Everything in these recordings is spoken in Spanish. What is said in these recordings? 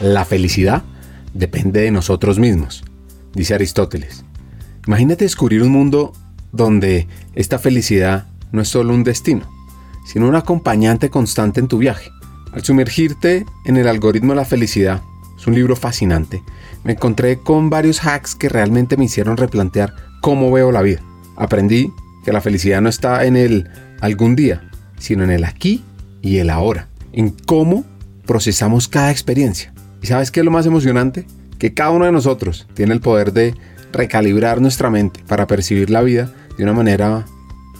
La felicidad depende de nosotros mismos, dice Aristóteles. Imagínate descubrir un mundo donde esta felicidad no es solo un destino, sino un acompañante constante en tu viaje. Al sumergirte en el algoritmo de la felicidad, es un libro fascinante, me encontré con varios hacks que realmente me hicieron replantear cómo veo la vida. Aprendí que la felicidad no está en el algún día, sino en el aquí y el ahora, en cómo procesamos cada experiencia. ¿Y sabes qué es lo más emocionante? Que cada uno de nosotros tiene el poder de recalibrar nuestra mente para percibir la vida de una manera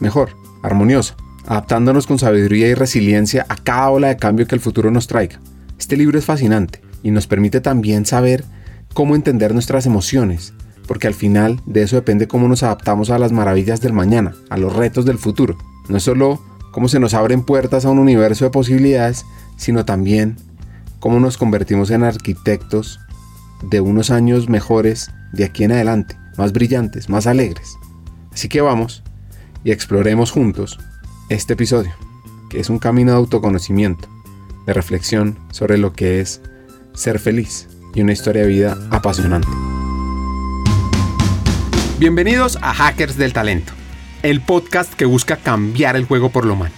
mejor, armoniosa, adaptándonos con sabiduría y resiliencia a cada ola de cambio que el futuro nos traiga. Este libro es fascinante y nos permite también saber cómo entender nuestras emociones, porque al final de eso depende cómo nos adaptamos a las maravillas del mañana, a los retos del futuro. No es solo cómo se nos abren puertas a un universo de posibilidades, sino también cómo nos convertimos en arquitectos de unos años mejores de aquí en adelante, más brillantes, más alegres. Así que vamos y exploremos juntos este episodio, que es un camino de autoconocimiento, de reflexión sobre lo que es ser feliz y una historia de vida apasionante. Bienvenidos a Hackers del Talento, el podcast que busca cambiar el juego por lo humano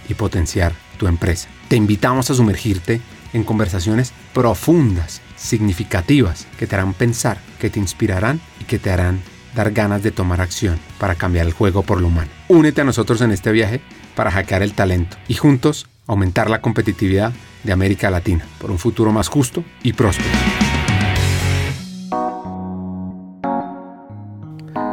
y potenciar tu empresa. Te invitamos a sumergirte en conversaciones profundas, significativas, que te harán pensar, que te inspirarán y que te harán dar ganas de tomar acción para cambiar el juego por lo humano. Únete a nosotros en este viaje para hackear el talento y juntos aumentar la competitividad de América Latina por un futuro más justo y próspero.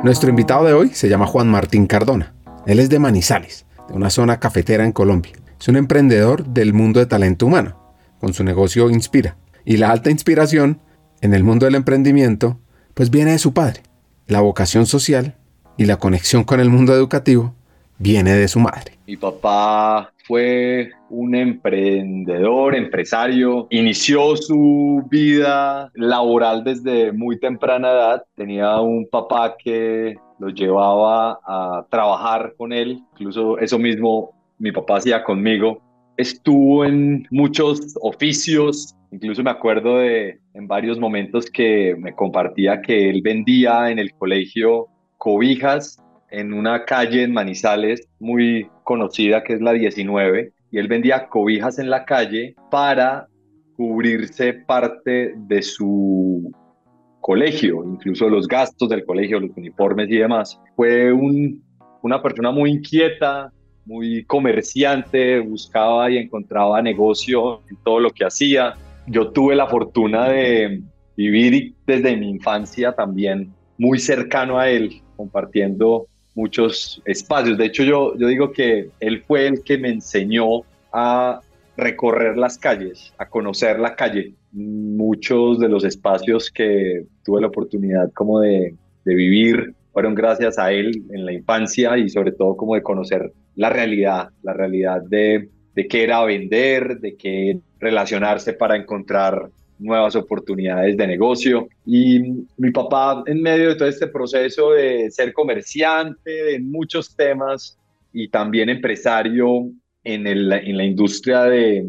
Nuestro invitado de hoy se llama Juan Martín Cardona. Él es de Manizales, una zona cafetera en Colombia. Es un emprendedor del mundo de talento humano. Con su negocio Inspira. Y la alta inspiración en el mundo del emprendimiento, pues viene de su padre. La vocación social y la conexión con el mundo educativo viene de su madre. Mi papá fue un emprendedor, empresario, inició su vida laboral desde muy temprana edad. Tenía un papá que lo llevaba a trabajar con él, incluso eso mismo mi papá hacía conmigo. Estuvo en muchos oficios, incluso me acuerdo de en varios momentos que me compartía que él vendía en el colegio cobijas en una calle en Manizales muy conocida que es la 19 y él vendía cobijas en la calle para cubrirse parte de su colegio, incluso los gastos del colegio, los uniformes y demás. Fue una persona muy inquieta, muy comerciante, buscaba y encontraba negocio en todo lo que hacía. Yo tuve la fortuna de vivir desde mi infancia también muy cercano a él, compartiendo muchos espacios. De hecho, yo, yo digo que él fue el que me enseñó a recorrer las calles, a conocer la calle. Muchos de los espacios que tuve la oportunidad como de, vivir fueron gracias a él en la infancia y sobre todo como de conocer la realidad, la realidad de, de qué era vender, de qué relacionarse para encontrar nuevas oportunidades de negocio. Y mi papá, en medio de todo este proceso de ser comerciante, en muchos temas y también empresario, en, la industria de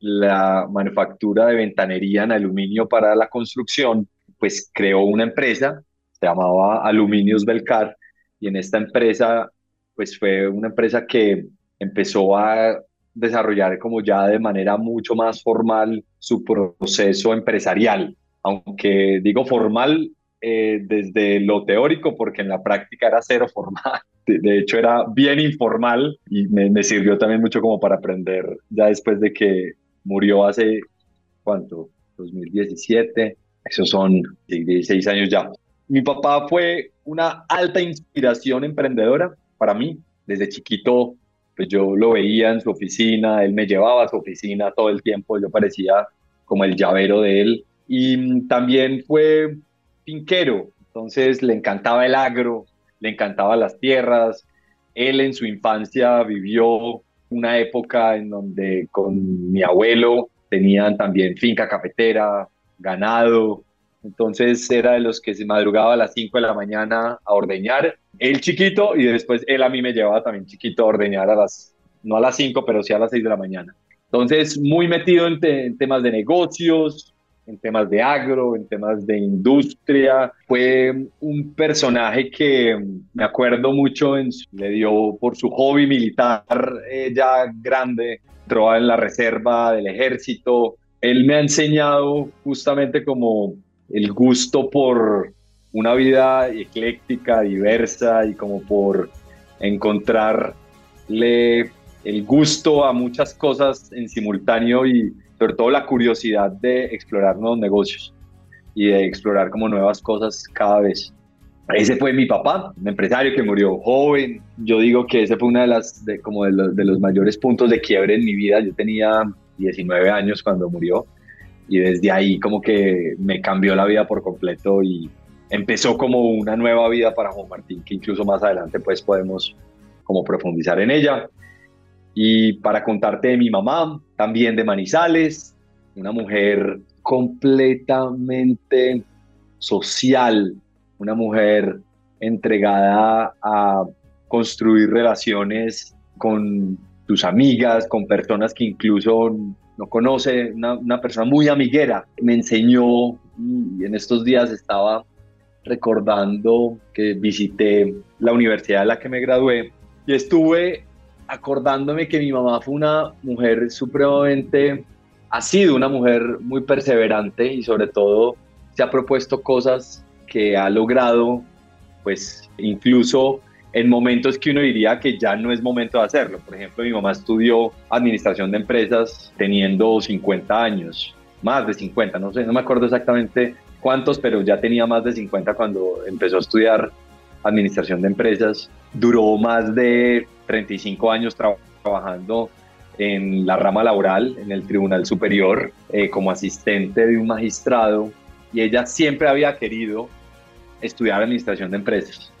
la manufactura de ventanería en aluminio para la construcción, pues creó una empresa, se llamaba Aluminios Belcar, y en esta empresa, pues fue una empresa que empezó a desarrollar como ya de manera mucho más formal su proceso empresarial, aunque digo formal eh, desde lo teórico, porque en la práctica era cero formal. De, hecho, era bien informal y me, sirvió también mucho como para aprender ya después de que murió hace, ¿cuánto? 2017. Esos son 16 años ya. Mi papá fue una alta inspiración emprendedora para mí. Desde chiquito, pues yo lo veía en su oficina, él me llevaba a su oficina todo el tiempo, yo parecía como el llavero de él Y también fue finquero, entonces le encantaba el agro, le encantaba las tierras. Él en su infancia vivió una época en donde con mi abuelo tenían también finca cafetera, ganado, entonces era de los que se madrugaba a las 5 de la mañana a ordeñar, él chiquito y después él a mí me llevaba también chiquito a ordeñar a las, no a las 5, pero sí a las 6 de la mañana. Entonces muy metido en, en temas de negocios, en temas de agro, en temas de industria. Fue un personaje que me acuerdo mucho, en le dio por su hobby militar eh, ya grande, entró en la reserva del ejército. Él me ha enseñado justamente como el gusto por una vida ecléctica, diversa y como por encontrarle el gusto a muchas cosas en simultáneo y sobre todo la curiosidad de explorar nuevos negocios y de explorar como nuevas cosas cada vez. Ese fue mi papá, un empresario que murió joven. Yo digo que ese fue uno de, las, de, como de los, de los mayores puntos de quiebre en mi vida. Yo tenía 19 años cuando murió y desde ahí como que me cambió la vida por completo y empezó como una nueva vida para Juan Martín, que incluso más adelante pues podemos como profundizar en ella. Y para contarte de mi mamá, también de Manizales, una mujer completamente social, una mujer entregada a construir relaciones con tus amigas, con personas que incluso no conoce, una, persona muy amiguera. Me enseñó y en estos días estaba recordando que visité la universidad de la que me gradué y estuve acordándome que mi mamá fue una mujer supremamente, ha sido una mujer muy perseverante y sobre todo se ha propuesto cosas que ha logrado, pues incluso en momentos que uno diría que ya no es momento de hacerlo. Por ejemplo, mi mamá estudió administración de empresas teniendo 50 años, más de 50, no sé, no me acuerdo exactamente cuántos, pero ya tenía más de 50 cuando empezó a estudiar administración de empresas. Duró más de 35 años trabajando en la rama laboral, en el Tribunal Superior, eh, como asistente de un magistrado, y ella siempre había querido estudiar administración de empresas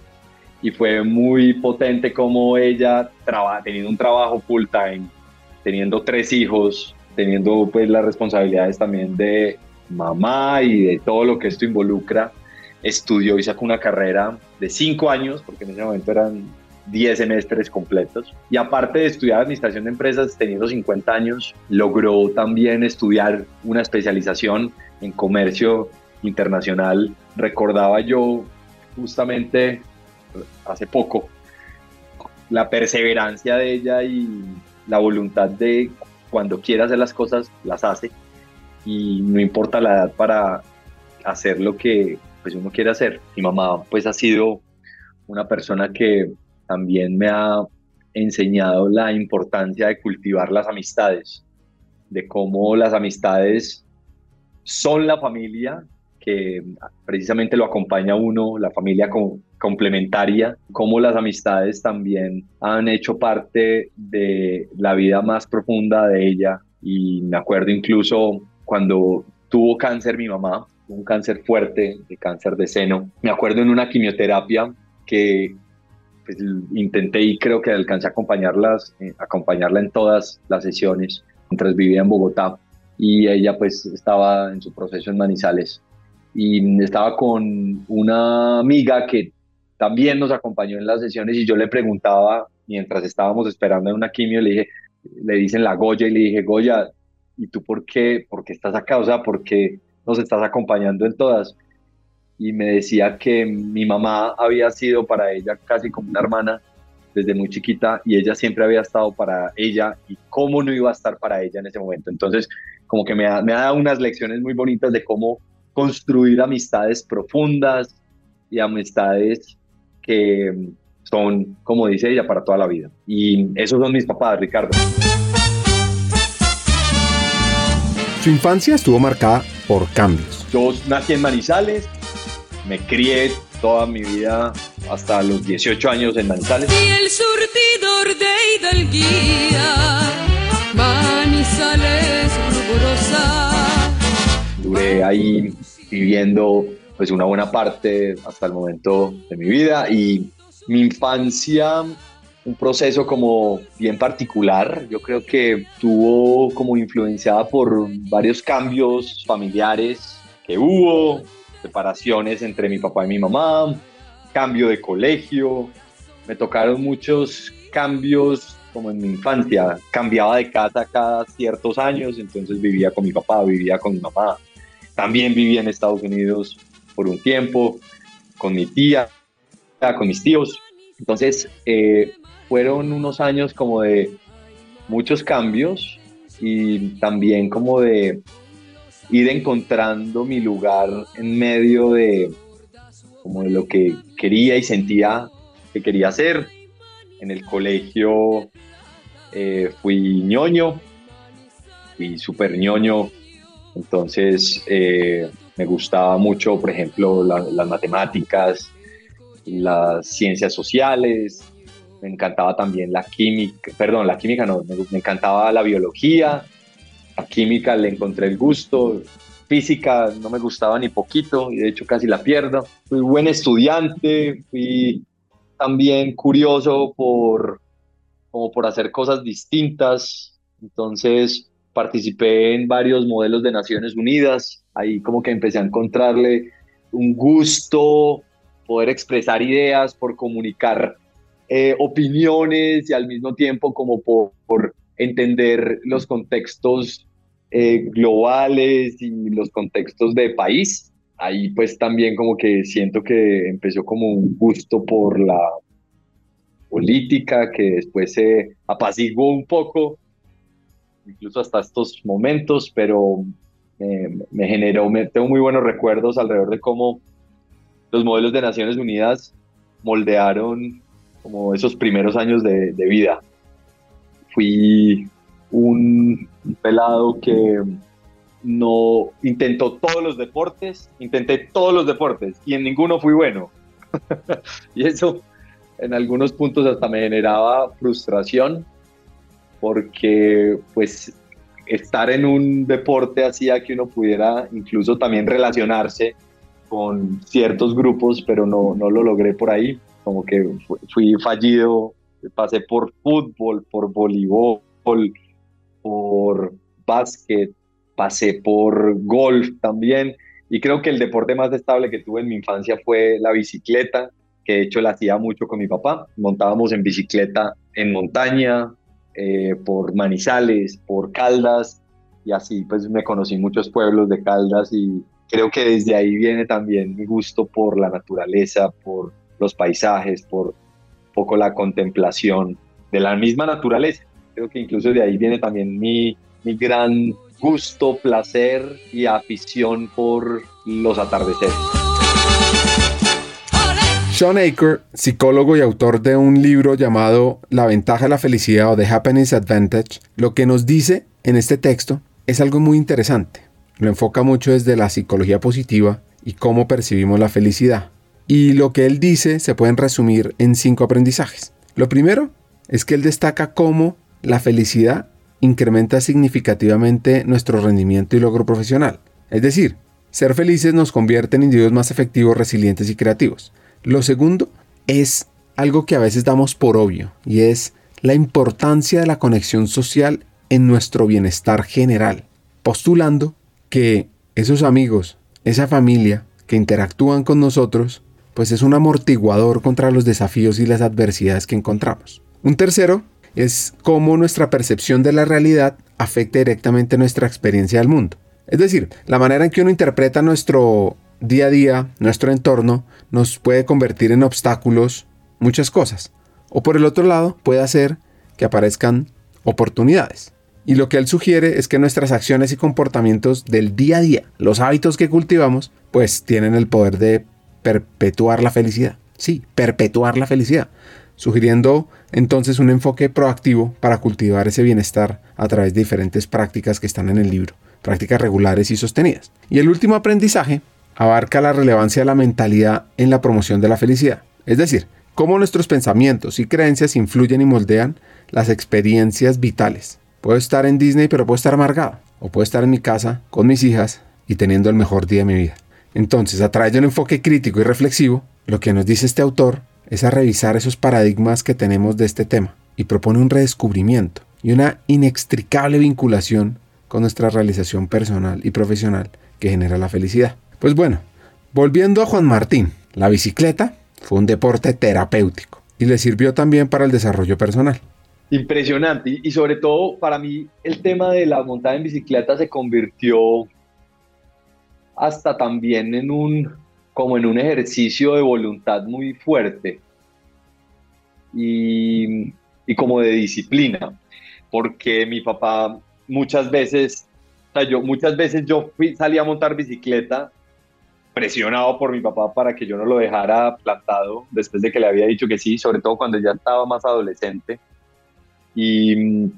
y fue muy potente como ella, teniendo un trabajo full time, teniendo tres hijos, teniendo pues las responsabilidades también de mamá y de todo lo que esto involucra, estudió y sacó una carrera de cinco años, porque en ese momento eran 10 semestres completos. Y aparte de estudiar administración de empresas, teniendo 50 años, logró también estudiar una especialización en comercio internacional. Recordaba yo justamente hace poco, la perseverancia de ella y la voluntad de cuando quiere hacer las cosas, las hace y no importa la edad para hacer lo que pues uno quiere hacer. Mi mamá pues ha sido una persona que también me ha enseñado la importancia de cultivar las amistades, de cómo las amistades son la familia que precisamente lo acompaña uno, la familia complementaria, cómo las amistades también han hecho parte de la vida más profunda de ella. Y me acuerdo incluso cuando tuvo cáncer mi mamá, un cáncer fuerte, de cáncer de seno. Me acuerdo en una quimioterapia que pues, intenté y creo que alcancé a acompañarlas, eh, acompañarla en todas las sesiones mientras vivía en Bogotá y ella pues estaba en su proceso en Manizales y estaba con una amiga que también nos acompañó en las sesiones y yo le preguntaba mientras estábamos esperando en una quimio, le dije, le dicen la Goya y le dije, Goya, ¿y tú por qué, por qué estás acá? O sea, ¿por qué nos estás acompañando en todas? Y me decía que mi mamá había sido para ella casi como una hermana desde muy chiquita y ella siempre había estado para ella y cómo no iba a estar para ella en ese momento. Entonces, como que me ha, me ha dado unas lecciones muy bonitas de cómo construir amistades profundas y amistades que son, como dice ella, para toda la vida. Y esos son mis papás, Ricardo. Su infancia estuvo marcada por cambios. Yo nací en Manizales, me crié toda mi vida hasta los 18 años en Manizales. Y el surtidor de Hidalguía, Manizales ruborosa ahí viviendo pues una buena parte hasta el momento de mi vida y mi infancia un proceso como bien particular. Yo creo que tuvo como influenciada por varios cambios familiares que hubo, separaciones entre mi papá y mi mamá, cambio de colegio. Me tocaron muchos cambios como en mi infancia. Cambiaba de casa cada ciertos años, entonces vivía con mi papá, vivía con mi mamá. También vivía en Estados Unidos por un tiempo, con mi tía, con mis tíos. Entonces, eh, fueron unos años como de muchos cambios y también como de ir encontrando mi lugar en medio de como de lo que quería y sentía que quería hacer. En el colegio eh, fui ñoño, fui súper ñoño, entonces eh, me gustaba mucho, por ejemplo, las matemáticas, las ciencias sociales, me encantaba también la química, perdón, la química no, me, encantaba la biología, la química le encontré el gusto, física no me gustaba ni poquito y de hecho casi la pierdo. Fui buen estudiante, fui también curioso por, como por hacer cosas distintas, entonces participé en varios modelos de Naciones Unidas, ahí como que empecé a encontrarle un gusto, poder expresar ideas, por comunicar eh, opiniones y al mismo tiempo como por, entender los contextos eh, globales y los contextos de país. Ahí pues también como que siento que empezó como un gusto por la política que después se apaciguó un poco, incluso hasta estos momentos, pero me generó, me, tengo muy buenos recuerdos alrededor de cómo los modelos de Naciones Unidas moldearon como esos primeros años de, vida. Fui un pelado que no intentó todos los deportes, intenté todos los deportes y en ninguno fui bueno. y eso en algunos puntos hasta me generaba frustración porque pues estar en un deporte hacía que uno pudiera incluso también relacionarse con ciertos grupos, pero no, no lo logré por ahí como que fui fallido, pasé por fútbol, por voleibol, por básquet, pasé por golf también. Y creo que el deporte más estable que tuve en mi infancia fue la bicicleta, que de hecho la hacía mucho con mi papá. Montábamos en bicicleta en montaña, eh, por Manizales, por Caldas, y así pues me conocí muchos pueblos de Caldas y creo que desde ahí viene también mi gusto por la naturaleza, por los paisajes, por poco la contemplación de la misma naturaleza. Creo que incluso de ahí viene también mi, mi gran gusto, placer y afición por los atardeceres. Sean Aker, psicólogo y autor de un libro llamado La ventaja de la felicidad o The Happiness Advantage, lo que nos dice en este texto es algo muy interesante. Lo enfoca mucho desde la psicología positiva y cómo percibimos la felicidad. Y lo que él dice se pueden resumir en cinco aprendizajes. Lo primero es que él destaca cómo la felicidad incrementa significativamente nuestro rendimiento y logro profesional. Es decir, ser felices nos convierte en individuos más efectivos, resilientes y creativos. Lo segundo es algo que a veces damos por obvio y es la importancia de la conexión social en nuestro bienestar general, postulando que esos amigos, esa familia que interactúan con nosotros, pues es un amortiguador contra los desafíos y las adversidades que encontramos. Un tercero es cómo nuestra percepción de la realidad afecta directamente nuestra experiencia del mundo. Es decir, la manera en que uno interpreta nuestro día a día, nuestro entorno, nos puede convertir en obstáculos muchas cosas. O por el otro lado, puede hacer que aparezcan oportunidades. Y lo que él sugiere es que nuestras acciones y comportamientos del día a día, los hábitos que cultivamos, pues tienen el poder de perpetuar la felicidad. Sí, perpetuar la felicidad, sugiriendo entonces un enfoque proactivo para cultivar ese bienestar a través de diferentes prácticas que están en el libro, prácticas regulares y sostenidas. Y el último aprendizaje abarca la relevancia de la mentalidad en la promoción de la felicidad, es decir, cómo nuestros pensamientos y creencias influyen y moldean las experiencias vitales. Puedo estar en Disney pero puedo estar amargado, o puedo estar en mi casa con mis hijas y teniendo el mejor día de mi vida. Entonces, a través de un enfoque crítico y reflexivo, lo que nos dice este autor es a revisar esos paradigmas que tenemos de este tema y propone un redescubrimiento y una inextricable vinculación con nuestra realización personal y profesional que genera la felicidad. Pues bueno, volviendo a Juan Martín, la bicicleta fue un deporte terapéutico y le sirvió también para el desarrollo personal. Impresionante y sobre todo para mí el tema de la montada en bicicleta se convirtió hasta también en un como en un ejercicio de voluntad muy fuerte y, y como de disciplina, porque mi papá muchas veces, o sea, yo muchas veces yo fui, a montar bicicleta presionado por mi papá para que yo no lo dejara plantado después de que le había dicho que sí, sobre todo cuando ya estaba más adolescente. Y mm,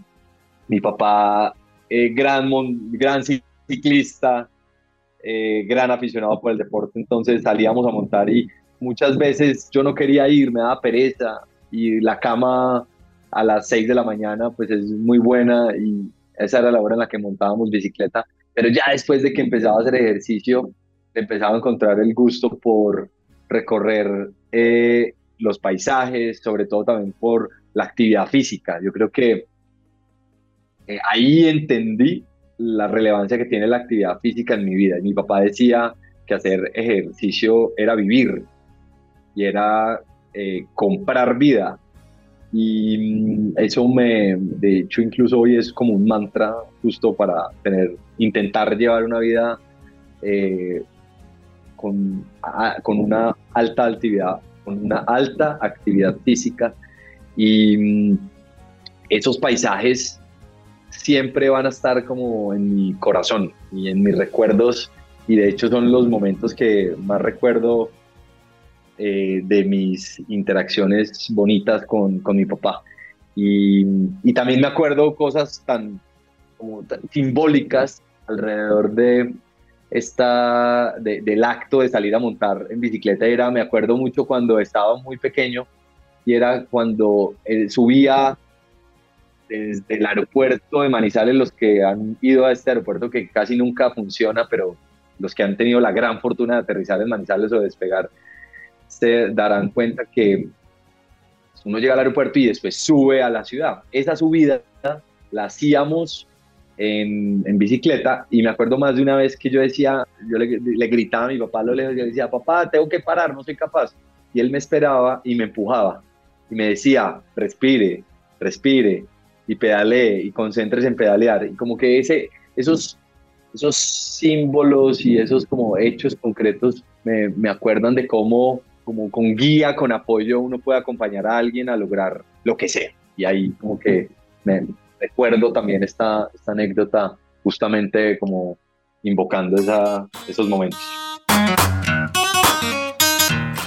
mi papá, eh, gran, gran ciclista, eh, gran aficionado por el deporte, entonces salíamos a montar y muchas veces yo no quería ir, me daba pereza y la cama a las 6 de la mañana pues es muy buena y esa era la hora en la que montábamos bicicleta, pero ya después de que empezaba a hacer ejercicio, empezaba a encontrar el gusto por recorrer eh, los paisajes, sobre todo también por la actividad física. Yo creo que eh, ahí entendí la relevancia que tiene la actividad física en mi vida. mi papá decía que hacer ejercicio era vivir y era eh, comprar vida. Y mm, eso me, de hecho, incluso hoy es como un mantra justo para tener, intentar llevar una vida eh, con, con una alta actividad, con una alta actividad física. Y mm, esos paisajes siempre van a estar como en mi corazón y en mis recuerdos. Y de hecho son los momentos que más recuerdo eh, de mis interacciones bonitas con, con mi papá. Y, y, también me acuerdo cosas tan, como simbólicas alrededor de esta, del acto de salir a montar en bicicleta. Era, me acuerdo mucho cuando estaba muy pequeño y era cuando él subía desde el aeropuerto de Manizales, los que han ido a este aeropuerto que casi nunca funciona, pero los que han tenido la gran fortuna de aterrizar en Manizales o despegar, se darán cuenta que uno llega al aeropuerto y después sube a la ciudad. Esa subida la hacíamos en, bicicleta y me acuerdo más de una vez que yo decía, yo le, gritaba a mi papá lo lejos, yo decía, papá, tengo que parar, no soy capaz. Y él me esperaba y me empujaba y me decía, respire, respire y pedalee y concentres en pedalear. Y como que ese, esos, esos símbolos y esos como hechos concretos me, me acuerdan de cómo como con guía, con apoyo, uno puede acompañar a alguien a lograr lo que sea. Y ahí como que me recuerdo también esta, esta anécdota justamente como invocando esa, esos momentos.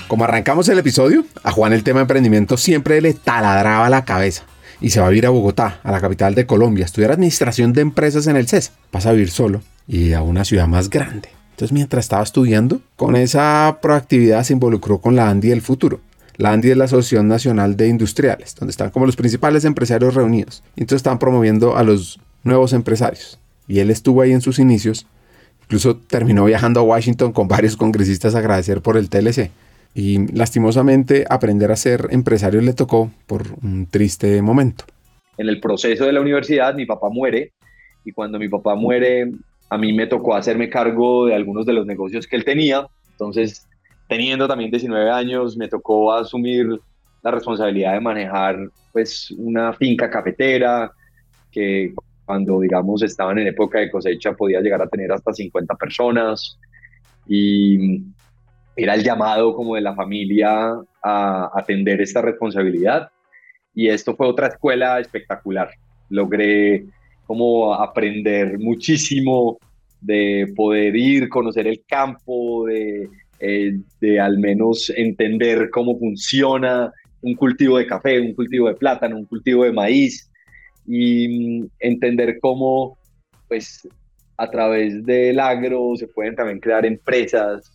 Como arrancamos el episodio, a Juan el tema de emprendimiento siempre le taladraba la cabeza y se va a ir a Bogotá, a la capital de Colombia, a estudiar administración de empresas en el CES. Pasa a vivir solo y a una ciudad más grande. Entonces, mientras estaba estudiando, con esa proactividad se involucró con la ANDI del futuro. La ANDI es la Asociación Nacional de Industriales, donde están como los principales empresarios reunidos. Entonces estaban promoviendo a los nuevos empresarios. Y él estuvo ahí en sus inicios. Incluso terminó viajando a Washington con varios congresistas a agradecer por el TLC. Y lastimosamente aprender a ser empresario le tocó por un triste momento. En el proceso de la universidad mi papá muere y cuando mi papá muere a mí me tocó hacerme cargo de algunos de los negocios que él tenía. Entonces, teniendo también 19 años, me tocó asumir la responsabilidad de manejar pues una finca cafetera que cuando digamos estaban en época de cosecha podía llegar a tener hasta 50 personas y era el llamado como de la familia a atender esta responsabilidad y esto fue otra escuela espectacular. Logré como aprender muchísimo de poder ir, conocer el campo, de, eh, de al menos entender cómo funciona un cultivo de café, un cultivo de plátano, un cultivo de maíz y mm, entender cómo pues a través del agro se pueden también crear empresas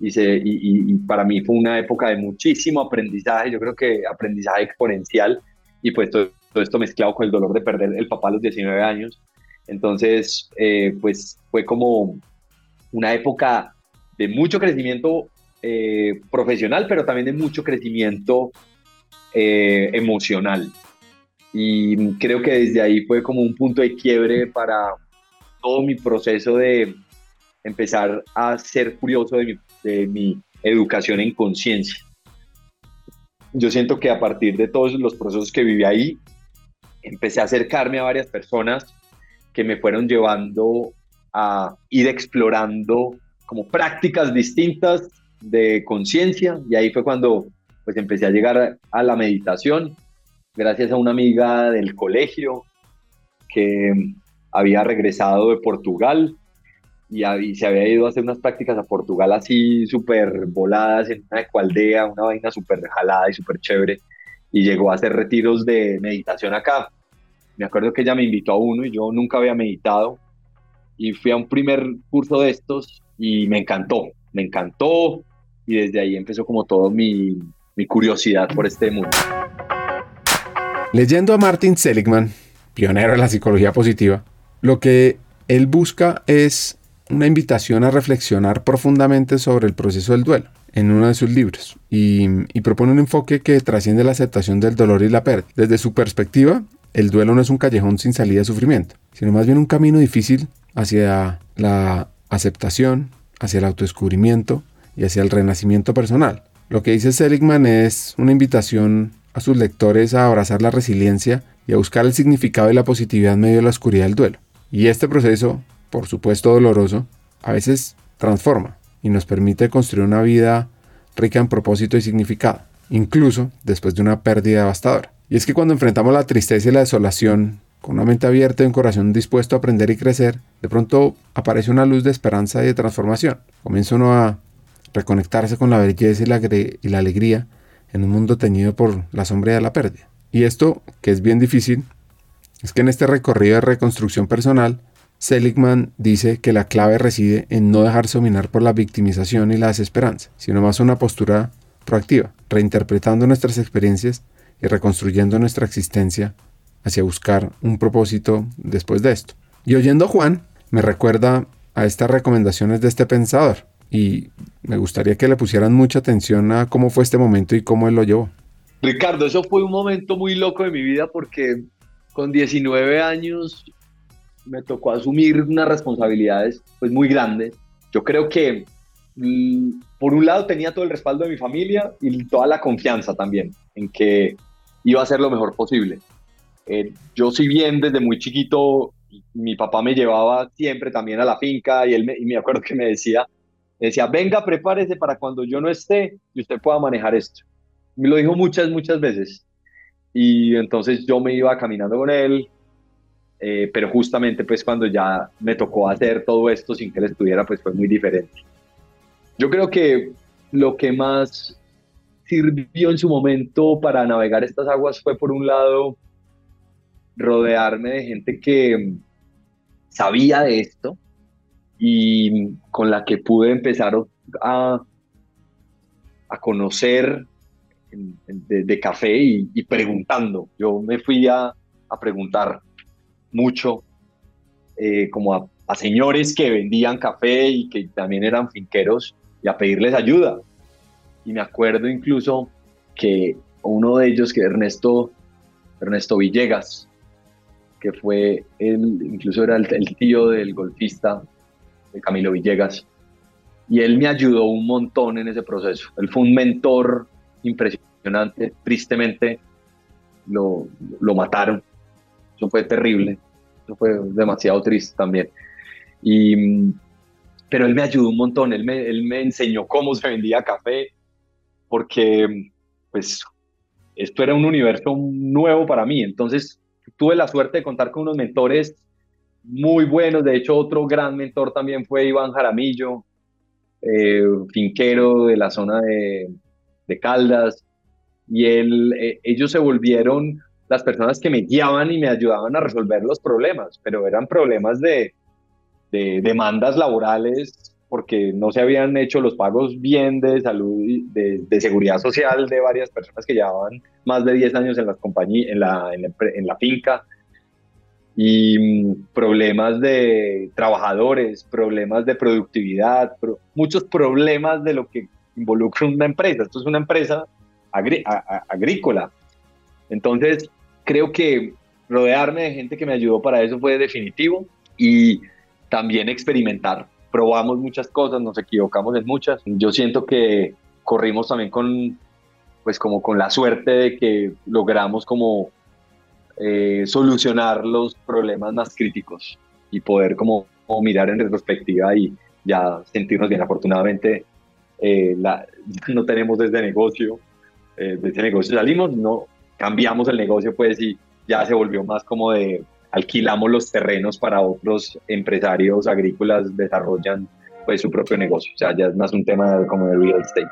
y, y, y, para mí fue una época de muchísimo aprendizaje, yo creo que aprendizaje exponencial y pues todo, todo esto mezclado con el dolor de perder el papá a los 19 años. Entonces, eh, pues fue como una época de mucho crecimiento eh, profesional, pero también de mucho crecimiento eh, emocional. Y creo que desde ahí fue como un punto de quiebre para todo mi proceso de empezar a ser curioso de mi, de mi educación en conciencia. Yo siento que a partir de todos los procesos que viví ahí, empecé a acercarme a varias personas que me fueron llevando a ir explorando como prácticas distintas de conciencia y ahí fue cuando pues empecé a llegar a la meditación gracias a una amiga del colegio que había regresado de Portugal y, se había ido a hacer unas prácticas a Portugal así súper voladas en una ecualdea, una vaina súper jalada y súper chévere y llegó a hacer retiros de meditación acá. Me acuerdo que ella me invitó a uno y yo nunca había meditado y fui a un primer curso de estos y me encantó, me encantó y desde ahí empezó como todo mi, mi curiosidad por este mundo. Leyendo a Martin Seligman, pionero de la psicología positiva, lo que él busca es una invitación a reflexionar profundamente sobre el proceso del duelo en uno de sus libros y, y, propone un enfoque que trasciende la aceptación del dolor y la pérdida. Desde su perspectiva, el duelo no es un callejón sin salida de sufrimiento, sino más bien un camino difícil hacia la aceptación, hacia el autodescubrimiento y hacia el renacimiento personal. Lo que dice Seligman es una invitación a sus lectores a abrazar la resiliencia y a buscar el significado y la positividad en medio de la oscuridad del duelo. Y este proceso, por supuesto doloroso, a veces transforma y nos permite construir una vida rica en propósito y significado, incluso después de una pérdida devastadora. Y es que cuando enfrentamos la tristeza y la desolación con una mente abierta y un corazón dispuesto a aprender y crecer, de pronto aparece una luz de esperanza y de transformación. Comienza uno a reconectarse con la belleza y la, y la alegría en un mundo teñido por la sombra de la pérdida. Y esto, que es bien difícil, es que en este recorrido de reconstrucción personal, Seligman dice que la clave reside en no dejarse dominar por la victimización y la desesperanza, sino más una postura proactiva, reinterpretando nuestras experiencias y reconstruyendo nuestra existencia hacia buscar un propósito después de esto. Y oyendo a Juan, me recuerda a estas recomendaciones de este pensador, y me gustaría que le pusieran mucha atención a cómo fue este momento y cómo él lo llevó. Ricardo, eso fue un momento muy loco de mi vida porque con 19 años me tocó asumir unas responsabilidades pues muy grandes. Yo creo que mm, por un lado tenía todo el respaldo de mi familia y toda la confianza también en que iba a hacer lo mejor posible. Eh, yo si bien desde muy chiquito mi papá me llevaba siempre también a la finca y él y me acuerdo que me decía, decía, venga, prepárese para cuando yo no esté y usted pueda manejar esto. Me lo dijo muchas, muchas veces. Y entonces yo me iba caminando con él, eh, pero justamente pues cuando ya me tocó hacer todo esto sin que él estuviera, pues fue muy diferente. Yo creo que lo que más sirvió en su momento para navegar estas aguas fue por un lado rodearme de gente que sabía de esto, y con la que pude empezar a, a conocer de, café y, preguntando. Yo me fui a, a preguntar mucho, eh, como a, señores que vendían café y que también eran finqueros y a pedirles ayuda. Y me acuerdo incluso que uno de ellos, que Ernesto, Ernesto Villegas, que fue él, incluso era el, el tío del golfista Camilo Villegas, y él me ayudó un montón en ese proceso. Él fue un mentor impresionante, tristemente lo, lo mataron, eso fue terrible, eso fue demasiado triste también. Y, pero él me ayudó un montón, él me, él me enseñó cómo se vendía café, porque pues esto era un universo nuevo para mí, entonces tuve la suerte de contar con unos mentores muy buenos. De hecho, otro gran mentor también fue Iván Jaramillo, eh, finquero de la zona de, Caldas. Y él, eh, ellos se volvieron las personas que me guiaban y me ayudaban a resolver los problemas, pero eran problemas de, demandas laborales porque no se habían hecho los pagos bien de salud, de, de seguridad social de varias personas que llevaban más de 10 años en, las compañías, en, la, en, la, en la finca y mm, problemas de trabajadores, problemas de productividad, muchos problemas de lo que involucra una empresa. Esto es una empresa agrícola. Entonces, creo que rodearme de gente que me ayudó para eso fue definitivo y también experimentar. Probamos muchas cosas, nos equivocamos en muchas. Yo siento que corrimos también con, pues como con la suerte de que logramos como eh, solucionar los problemas más críticos y poder como, mirar en retrospectiva y ya sentirnos bien. Afortunadamente eh, no tenemos desde negocio, eh, negocio salimos, no cambiamos el negocio pues y ya se volvió más como de alquilamos los terrenos para otros empresarios agrícolas desarrollan pues su propio negocio, o sea ya es más un tema como de real estate.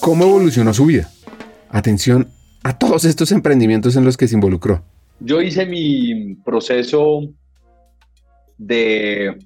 ¿Cómo evolucionó su vida? Atención a todos estos emprendimientos en los que se involucró. Yo hice mi proceso de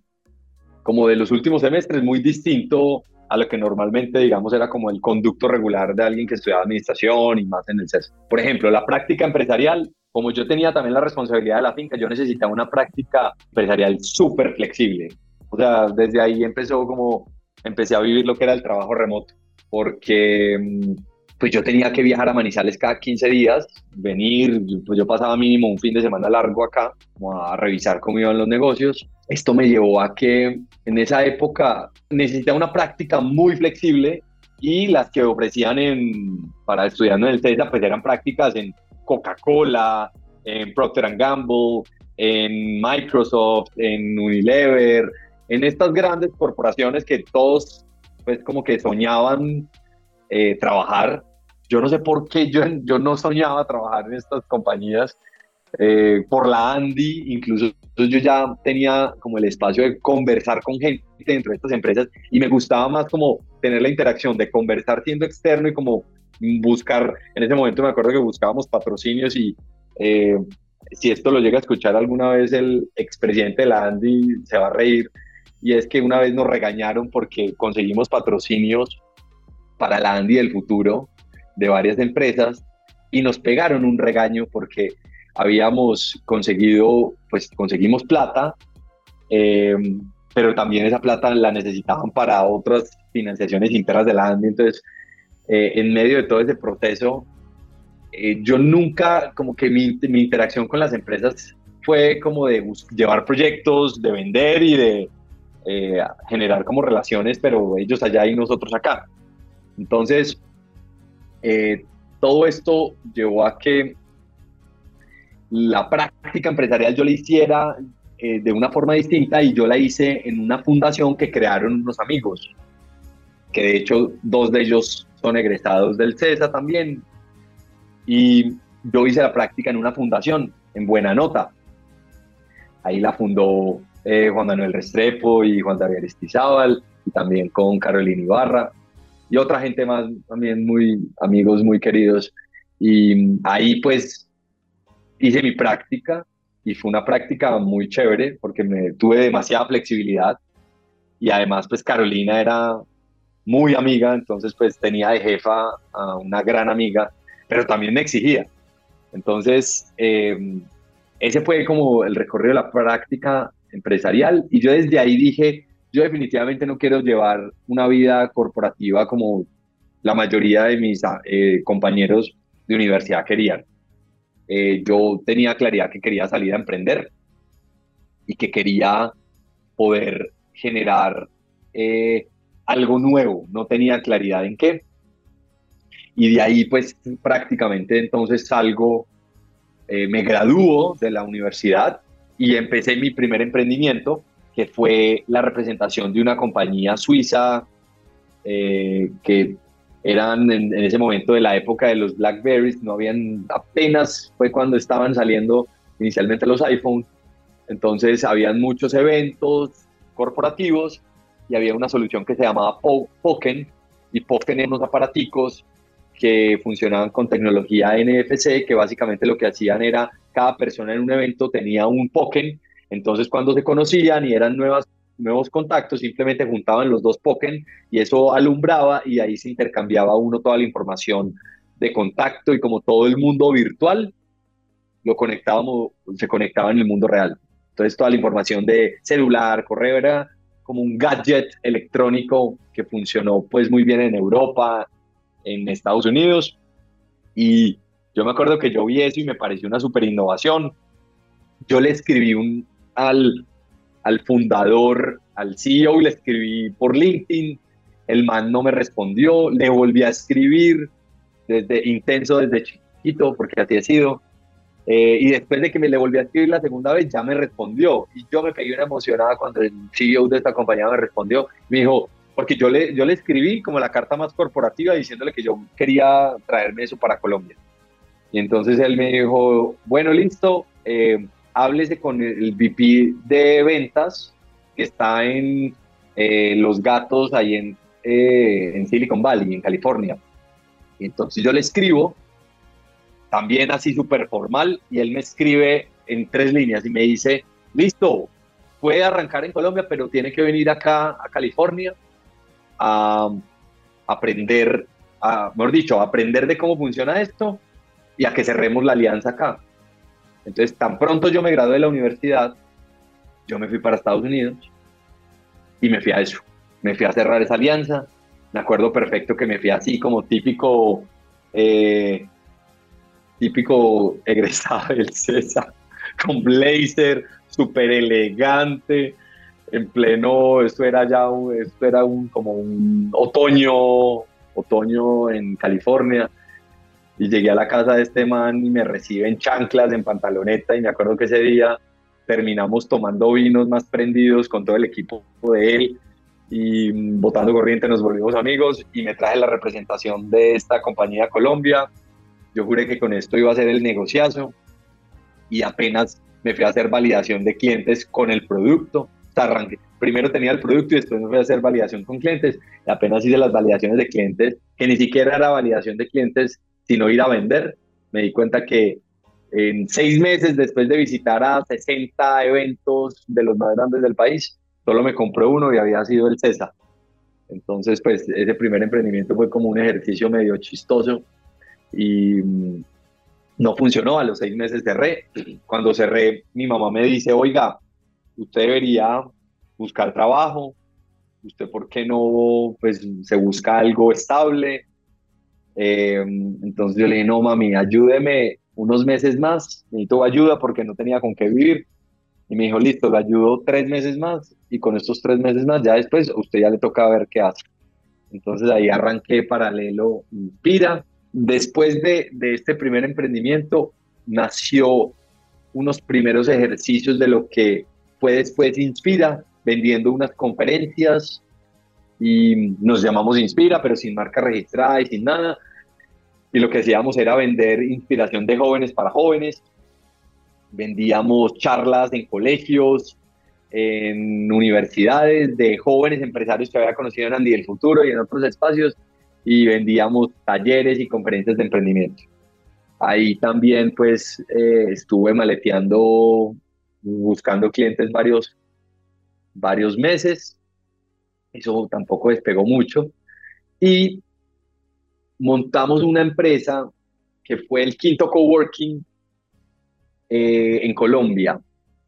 como de los últimos semestres muy distinto a lo que normalmente, digamos, era como el conducto regular de alguien que estudiaba administración y más en el CES. Por ejemplo, la práctica empresarial, como yo tenía también la responsabilidad de la finca, yo necesitaba una práctica empresarial súper flexible. O sea, desde ahí empezó como, empecé a vivir lo que era el trabajo remoto, porque mm, pues yo tenía que viajar a Manizales cada 15 días, venir, pues yo pasaba mínimo un fin de semana largo acá, como a revisar cómo iban los negocios. Esto me llevó a que en esa época necesitaba una práctica muy flexible y las que ofrecían en, para estudiando en el CESA pues eran prácticas en Coca-Cola, en Procter Gamble, en Microsoft, en Unilever, en estas grandes corporaciones que todos pues como que soñaban eh, trabajar yo no sé por qué yo, yo no soñaba trabajar en estas compañías. Eh, por la Andy, incluso yo ya tenía como el espacio de conversar con gente dentro de estas empresas y me gustaba más como tener la interacción de conversar siendo externo y como buscar, en ese momento me acuerdo que buscábamos patrocinios y eh, si esto lo llega a escuchar alguna vez el expresidente de la Andy se va a reír. Y es que una vez nos regañaron porque conseguimos patrocinios para la Andy del futuro de varias empresas y nos pegaron un regaño porque habíamos conseguido, pues conseguimos plata, eh, pero también esa plata la necesitaban para otras financiaciones internas de la ANDI. Entonces, eh, en medio de todo ese proceso, eh, yo nunca, como que mi, mi, interacción con las empresas fue como de llevar proyectos, de vender y de generar como relaciones, pero ellos allá y nosotros acá. Entonces, eh, todo esto llevó a que la práctica empresarial yo la hiciera eh, de una forma distinta y yo la hice en una fundación que crearon unos amigos, que de hecho dos de ellos son egresados del CESA también. Y yo hice la práctica en una fundación, en Buena Nota. Ahí la fundó eh, Juan Manuel Restrepo y Juan David Aristizábal, y también con Carolina Ibarra y otra gente más también muy amigos, muy queridos. Y ahí pues hice mi práctica y fue una práctica muy chévere porque me tuve demasiada flexibilidad y además pues Carolina era muy amiga, entonces pues tenía de jefa a una gran amiga, pero también me exigía. Entonces, eh, ese fue como el recorrido de la práctica empresarial y yo desde ahí dije, yo definitivamente no quiero llevar una vida corporativa como la mayoría de mis eh, compañeros de universidad querían. Eh, yo tenía claridad que quería salir a emprender y que quería poder generar eh, algo nuevo. No tenía claridad en qué. Y de ahí pues prácticamente entonces salgo, me gradúo de la universidad y empecé mi primer emprendimiento que fue la representación de una compañía suiza eh, que eran en, ese momento de la época de los Blackberries, no habían apenas, fue cuando estaban saliendo inicialmente los iPhones, entonces habían muchos eventos corporativos y había una solución que se llamaba Poken y Poken eran unos aparaticos que funcionaban con tecnología NFC, que básicamente lo que hacían era cada persona en un evento tenía un Poken. Entonces, cuando se conocían y eran nuevas, nuevos contactos, simplemente juntaban los dos Pokémon y eso alumbraba y ahí se intercambiaba uno toda la información de contacto y como todo el mundo virtual, lo conectábamos, se conectaba en el mundo real. Entonces toda la información de celular, correo era como un gadget electrónico que funcionó pues muy bien en Europa, en Estados Unidos. Y yo me acuerdo que yo vi eso y me pareció una super innovación. Yo le escribí un, al, al fundador, al CEO, y le escribí por LinkedIn. El man no me respondió, le volví a escribir desde intenso desde chiquito, porque así ha sido. Eh, y después de que me le volví a escribir la segunda vez, ya me respondió. Y yo me pegué una emocionada cuando el CEO de esta compañía me respondió. Me dijo, porque yo le, yo le escribí como la carta más corporativa diciéndole que yo quería traerme eso para Colombia. Y entonces él me dijo, bueno, listo, eh, háblese con el VP de ventas que está en eh, Los Gatos, ahí en, eh, en Silicon Valley, en California. Y entonces yo le escribo también así súper formal, y él me escribe en tres líneas y me dice, listo, puede arrancar en Colombia, pero tiene que venir acá a California a aprender, a, mejor dicho, a aprender de cómo funciona esto y a que cerremos la alianza acá. Entonces, tan pronto yo me gradué de la universidad, yo me fui para Estados Unidos y me fui a eso. Me fui a cerrar esa alianza. Me acuerdo perfecto que me fui así como típico eh, típico egresado del César, con blazer, súper elegante, en pleno, esto era ya, esto era un, como un otoño, otoño en California, y llegué a la casa de este man y me recibe en chanclas, en pantaloneta, y me acuerdo que ese día terminamos tomando vinos más prendidos con todo el equipo de él, y botando corriente nos volvimos amigos, y me traje la representación de esta compañía Colombia, yo juré que con esto iba a ser el negociazo y apenas me fui a hacer validación de clientes con el producto. arranqué. Primero tenía el producto y después me fui a hacer validación con clientes. Y apenas hice las validaciones de clientes, que ni siquiera era validación de clientes, sino ir a vender. Me di cuenta que en seis meses después de visitar a 60 eventos de los más grandes del país, solo me compré uno y había sido el CESA. Entonces, pues ese primer emprendimiento fue como un ejercicio medio chistoso y mm, no funcionó. A los seis meses cerré. Cuando cerré, mi mamá me dice, oiga, usted debería buscar trabajo, usted por qué no pues se busca algo estable. Em, entonces yo le dije, no mami, ayúdeme unos meses más, necesito ayuda porque no tenía con qué vivir. Y me dijo, listo, le ayudo tres meses más y con estos tres meses más ya después usted ya le toca ver qué hace. Entonces ahí arranqué paralelo Inspira Después de, este primer emprendimiento, nació unos primeros ejercicios de lo que fue después Inspira, vendiendo unas conferencias y nos llamamos Inspira, pero sin marca registrada y sin nada. Y lo que hacíamos era vender inspiración de jóvenes para jóvenes. Vendíamos charlas en colegios, en universidades de jóvenes empresarios que había conocido en Andy del Futuro y en otros espacios y vendíamos talleres y conferencias de emprendimiento. Ahí también pues eh, estuve maleteando, buscando clientes varios, varios meses. Eso tampoco despegó mucho. Y montamos una empresa que fue el quinto coworking eh, en Colombia,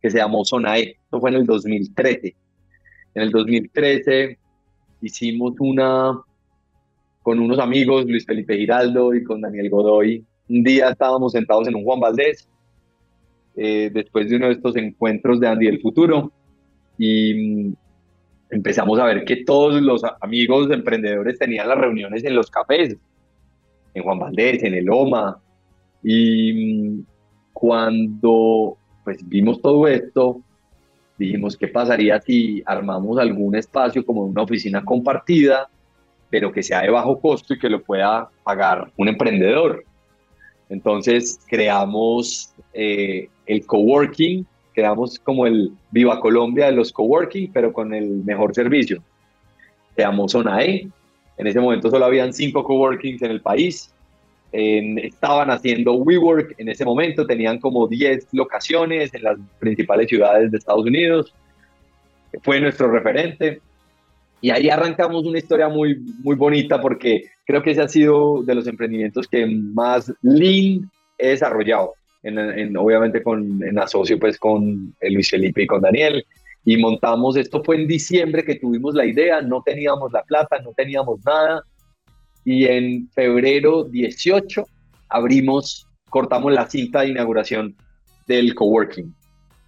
que se llamó Zonae. Eso fue en el 2013. En el 2013 hicimos una con unos amigos, Luis Felipe Giraldo y con Daniel Godoy. Un día estábamos sentados en un Juan Valdés, eh, después de uno de estos encuentros de Andy del Futuro, y mm, empezamos a ver que todos los amigos emprendedores tenían las reuniones en los cafés, en Juan Valdés, en el OMA, y mm, cuando pues vimos todo esto, dijimos, ¿qué pasaría si armamos algún espacio como una oficina compartida pero que sea de bajo costo y que lo pueda pagar un emprendedor. Entonces creamos eh, el coworking, creamos como el Viva Colombia de los coworking, pero con el mejor servicio. Creamos Zona E. En ese momento solo habían cinco coworkings en el país. estaban haciendo WeWork en ese momento, tenían como 10 locaciones en las principales ciudades de Estados Unidos. Fue nuestro referente. Y ahí arrancamos una historia muy, muy bonita porque creo que ese ha sido de los emprendimientos que más lean he desarrollado. En, obviamente con, en asocio pues con Luis Felipe y con Daniel, y montamos, esto fue en diciembre que tuvimos la idea, no teníamos la plata, no teníamos nada, y en febrero 18 abrimos, cortamos la cinta de inauguración del coworking.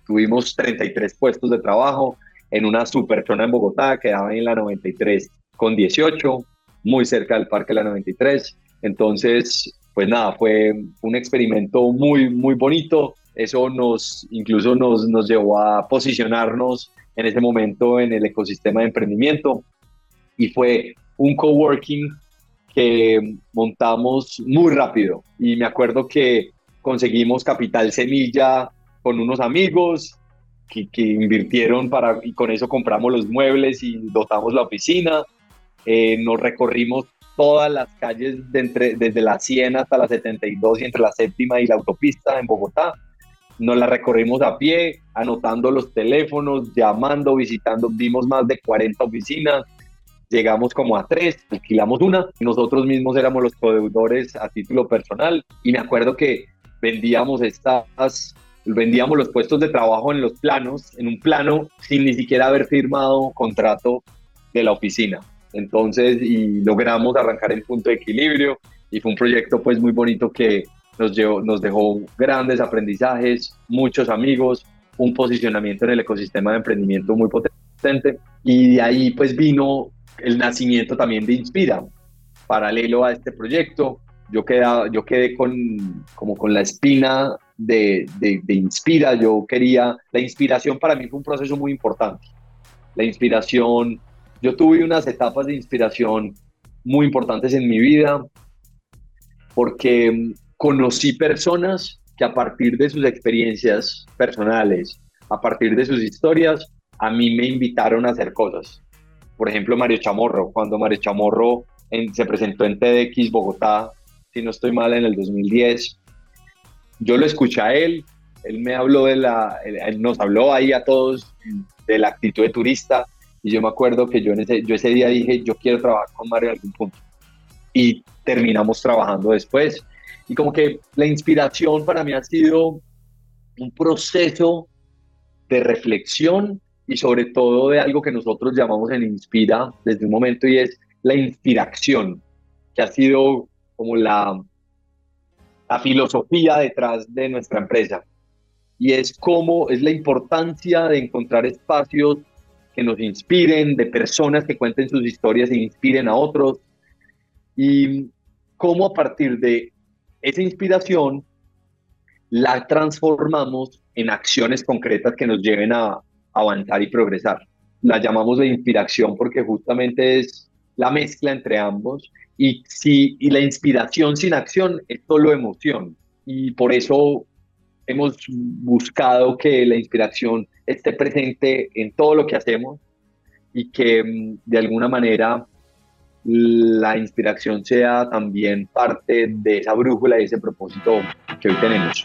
Tuvimos 33 puestos de trabajo en una super en Bogotá, quedaba en la 93 con 18, muy cerca del Parque La 93. Entonces, pues nada, fue un experimento muy, muy bonito. Eso nos, incluso nos, nos llevó a posicionarnos en ese momento en el ecosistema de emprendimiento. Y fue un coworking que montamos muy rápido. Y me acuerdo que conseguimos capital semilla con unos amigos que, que, invirtieron para, y con eso compramos los muebles y dotamos la oficina. Eh, nos recorrimos todas las calles desde la 100 hasta la 72 y entre la séptima y la autopista en Bogotá. Nos la recorrimos a pie, anotando los teléfonos, llamando, visitando. Vimos más de 40 oficinas. Llegamos como a tres, alquilamos una. Nosotros mismos éramos los proveedores a título personal. Y me acuerdo que vendíamos estas vendíamos los puestos de trabajo en los planos, en un plano sin ni siquiera haber firmado contrato de la oficina. Entonces, y logramos arrancar en punto de equilibrio y fue un proyecto pues muy bonito que nos, llevó, nos dejó grandes aprendizajes, muchos amigos, un posicionamiento en el ecosistema de emprendimiento muy potente y de ahí pues vino el nacimiento también de Inspira, paralelo a este proyecto. Yo, queda, yo quedé con, como con la espina de, de, de Inspira, yo quería, la inspiración para mí fue un proceso muy importante. La inspiración yo tuve unas etapas de inspiración muy importantes en mi vida porque mm, conocí personas que a partir de sus experiencias personales, a partir de sus historias, a mí me invitaron a hacer cosas. Por ejemplo, Mario Chamorro, cuando Mario Chamorro se presentó en TEDx Bogotá, si no estoy mal, en el 2010, yo lo escuché a él, él me habló de la, él nos habló ahí a todos de la actitud de turista, y yo me acuerdo que yo, en ese, yo ese día dije, yo quiero trabajar con Mario en algún punto. Y terminamos trabajando después. Y como que la inspiración para mí ha sido un proceso de reflexión y sobre todo de algo que nosotros llamamos en Inspira desde un momento y es la inspiración, que ha sido como la, la filosofía detrás de nuestra empresa. Y es cómo es la importancia de encontrar espacios que nos inspiren, de personas que cuenten sus historias e inspiren a otros. Y cómo a partir de esa inspiración la transformamos en acciones concretas que nos lleven a avanzar y progresar. La llamamos de inspiración porque justamente es la mezcla entre ambos y, si, y la inspiración sin acción es solo emoción. Y por eso hemos buscado que la inspiración esté presente en todo lo que hacemos y que mm, de alguna manera la inspiración sea también parte de esa brújula y ese propósito que hoy tenemos.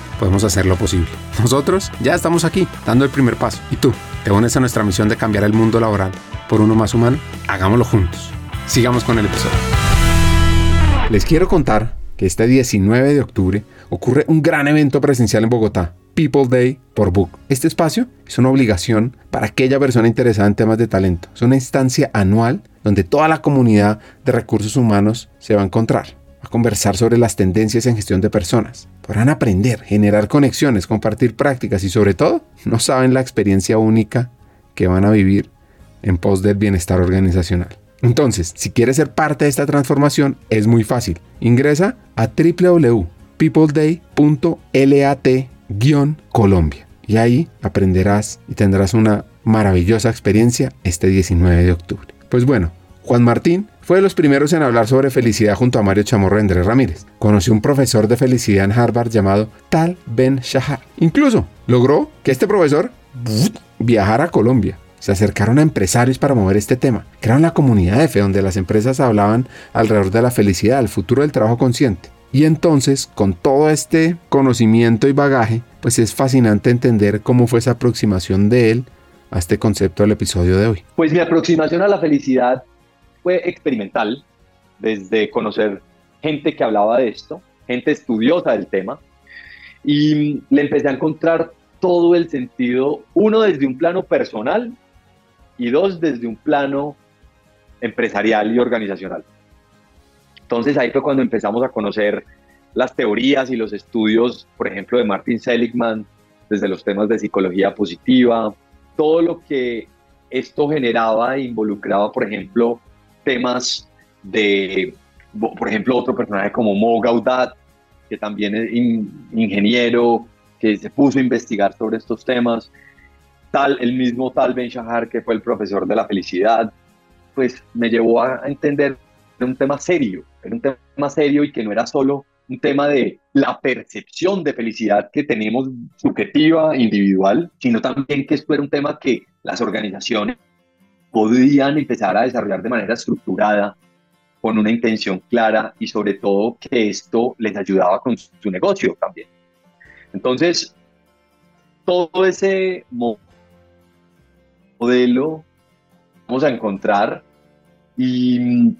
podemos hacer lo posible. Nosotros ya estamos aquí, dando el primer paso. ¿Y tú? ¿Te unes a nuestra misión de cambiar el mundo laboral por uno más humano? Hagámoslo juntos. Sigamos con el episodio. Les quiero contar que este 19 de octubre ocurre un gran evento presencial en Bogotá, People Day por Book. Este espacio es una obligación para aquella persona interesada en temas de talento. Es una instancia anual donde toda la comunidad de recursos humanos se va a encontrar a conversar sobre las tendencias en gestión de personas. Podrán aprender, generar conexiones, compartir prácticas y sobre todo no saben la experiencia única que van a vivir en pos del bienestar organizacional. Entonces, si quieres ser parte de esta transformación, es muy fácil. Ingresa a www peopleday.lat-colombia. Y ahí aprenderás y tendrás una maravillosa experiencia este 19 de octubre. Pues bueno, Juan Martín fue de los primeros en hablar sobre felicidad junto a Mario Chamorro Andrés Ramírez. Conoció un profesor de felicidad en Harvard llamado Tal Ben Shahar. Incluso logró que este profesor viajara a Colombia. Se acercaron a empresarios para mover este tema. Crearon la comunidad F, donde las empresas hablaban alrededor de la felicidad, el futuro del trabajo consciente. Y entonces, con todo este conocimiento y bagaje, pues es fascinante entender cómo fue esa aproximación de él a este concepto del episodio de hoy. Pues mi aproximación a la felicidad fue experimental, desde conocer gente que hablaba de esto, gente estudiosa del tema, y le empecé a encontrar todo el sentido, uno desde un plano personal y dos desde un plano empresarial y organizacional. Entonces ahí fue cuando empezamos a conocer las teorías y los estudios, por ejemplo, de Martin Seligman, desde los temas de psicología positiva, todo lo que esto generaba e involucraba, por ejemplo, temas de, por ejemplo, otro personaje como Mo Gaudat, que también es ingeniero, que se puso a investigar sobre estos temas, tal, el mismo tal Ben Shahar, que fue el profesor de la felicidad, pues me llevó a entender un tema serio, era un tema serio y que no era solo un tema de la percepción de felicidad que tenemos subjetiva, individual, sino también que esto era un tema que las organizaciones podían empezar a desarrollar de manera estructurada, con una intención clara y sobre todo que esto les ayudaba con su negocio también. Entonces, todo ese modelo vamos a encontrar y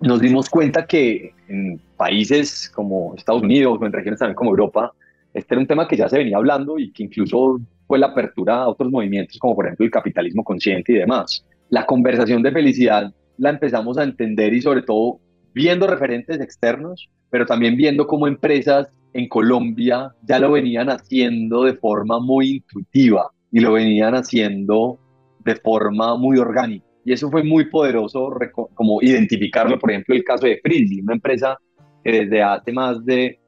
nos dimos cuenta que en países como Estados Unidos o en regiones también como Europa, este era un tema que ya se venía hablando y que incluso fue la apertura a otros movimientos como por ejemplo el capitalismo consciente y demás la conversación de felicidad la empezamos a entender y sobre todo viendo referentes externos, pero también viendo cómo empresas en Colombia ya lo venían haciendo de forma muy intuitiva y lo venían haciendo de forma muy orgánica. Y eso fue muy poderoso, como identificarlo, por ejemplo, el caso de Frizzly, una empresa que desde hace más de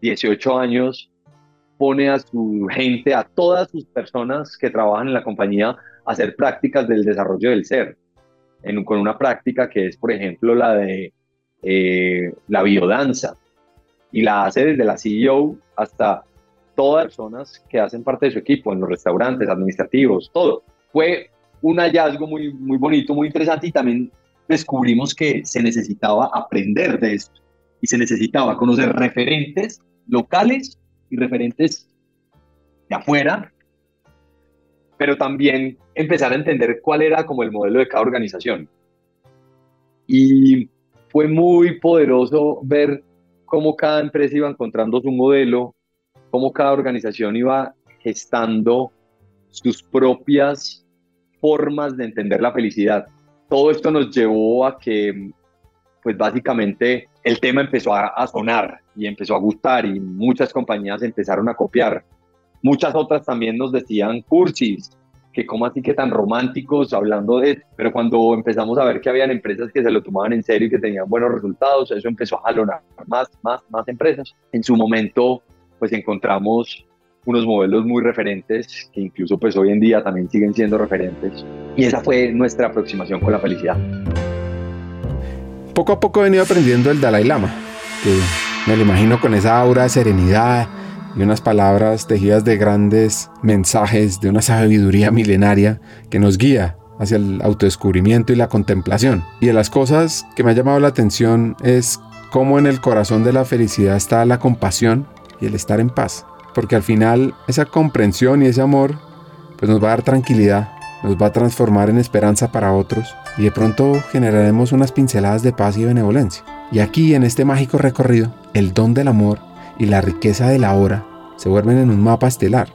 18 años pone a su gente, a todas sus personas que trabajan en la compañía, hacer prácticas del desarrollo del ser, con una práctica que es, por ejemplo, la de eh, la biodanza, y la hace desde la CEO hasta todas las personas que hacen parte de su equipo, en los restaurantes, administrativos, todo. Fue un hallazgo muy, muy bonito, muy interesante y también descubrimos que se necesitaba aprender de esto y se necesitaba conocer referentes locales y referentes de afuera pero también empezar a entender cuál era como el modelo de cada organización. Y fue muy poderoso ver cómo cada empresa iba encontrando su modelo, cómo cada organización iba gestando sus propias formas de entender la felicidad. Todo esto nos llevó a que, pues básicamente, el tema empezó a, sonar y empezó a gustar y muchas compañías empezaron a copiar. Muchas otras también nos decían cursis, que como así que tan románticos hablando de. Pero cuando empezamos a ver que habían empresas que se lo tomaban en serio y que tenían buenos resultados, eso empezó a jalonar más, más, más empresas. En su momento, pues encontramos unos modelos muy referentes que incluso pues hoy en día también siguen siendo referentes. Y esa fue nuestra aproximación con la felicidad. Poco a poco he venido aprendiendo el Dalai Lama, que me lo imagino con esa aura de serenidad, y unas palabras tejidas de grandes mensajes, de una sabiduría milenaria que nos guía hacia el autodescubrimiento y la contemplación. Y de las cosas que me ha llamado la atención es cómo en el corazón de la felicidad está la compasión y el estar en paz. Porque al final esa comprensión y ese amor pues nos va a dar tranquilidad, nos va a transformar en esperanza para otros y de pronto generaremos unas pinceladas de paz y benevolencia. Y aquí en este mágico recorrido, el don del amor y la riqueza de la hora se vuelven en un mapa estelar,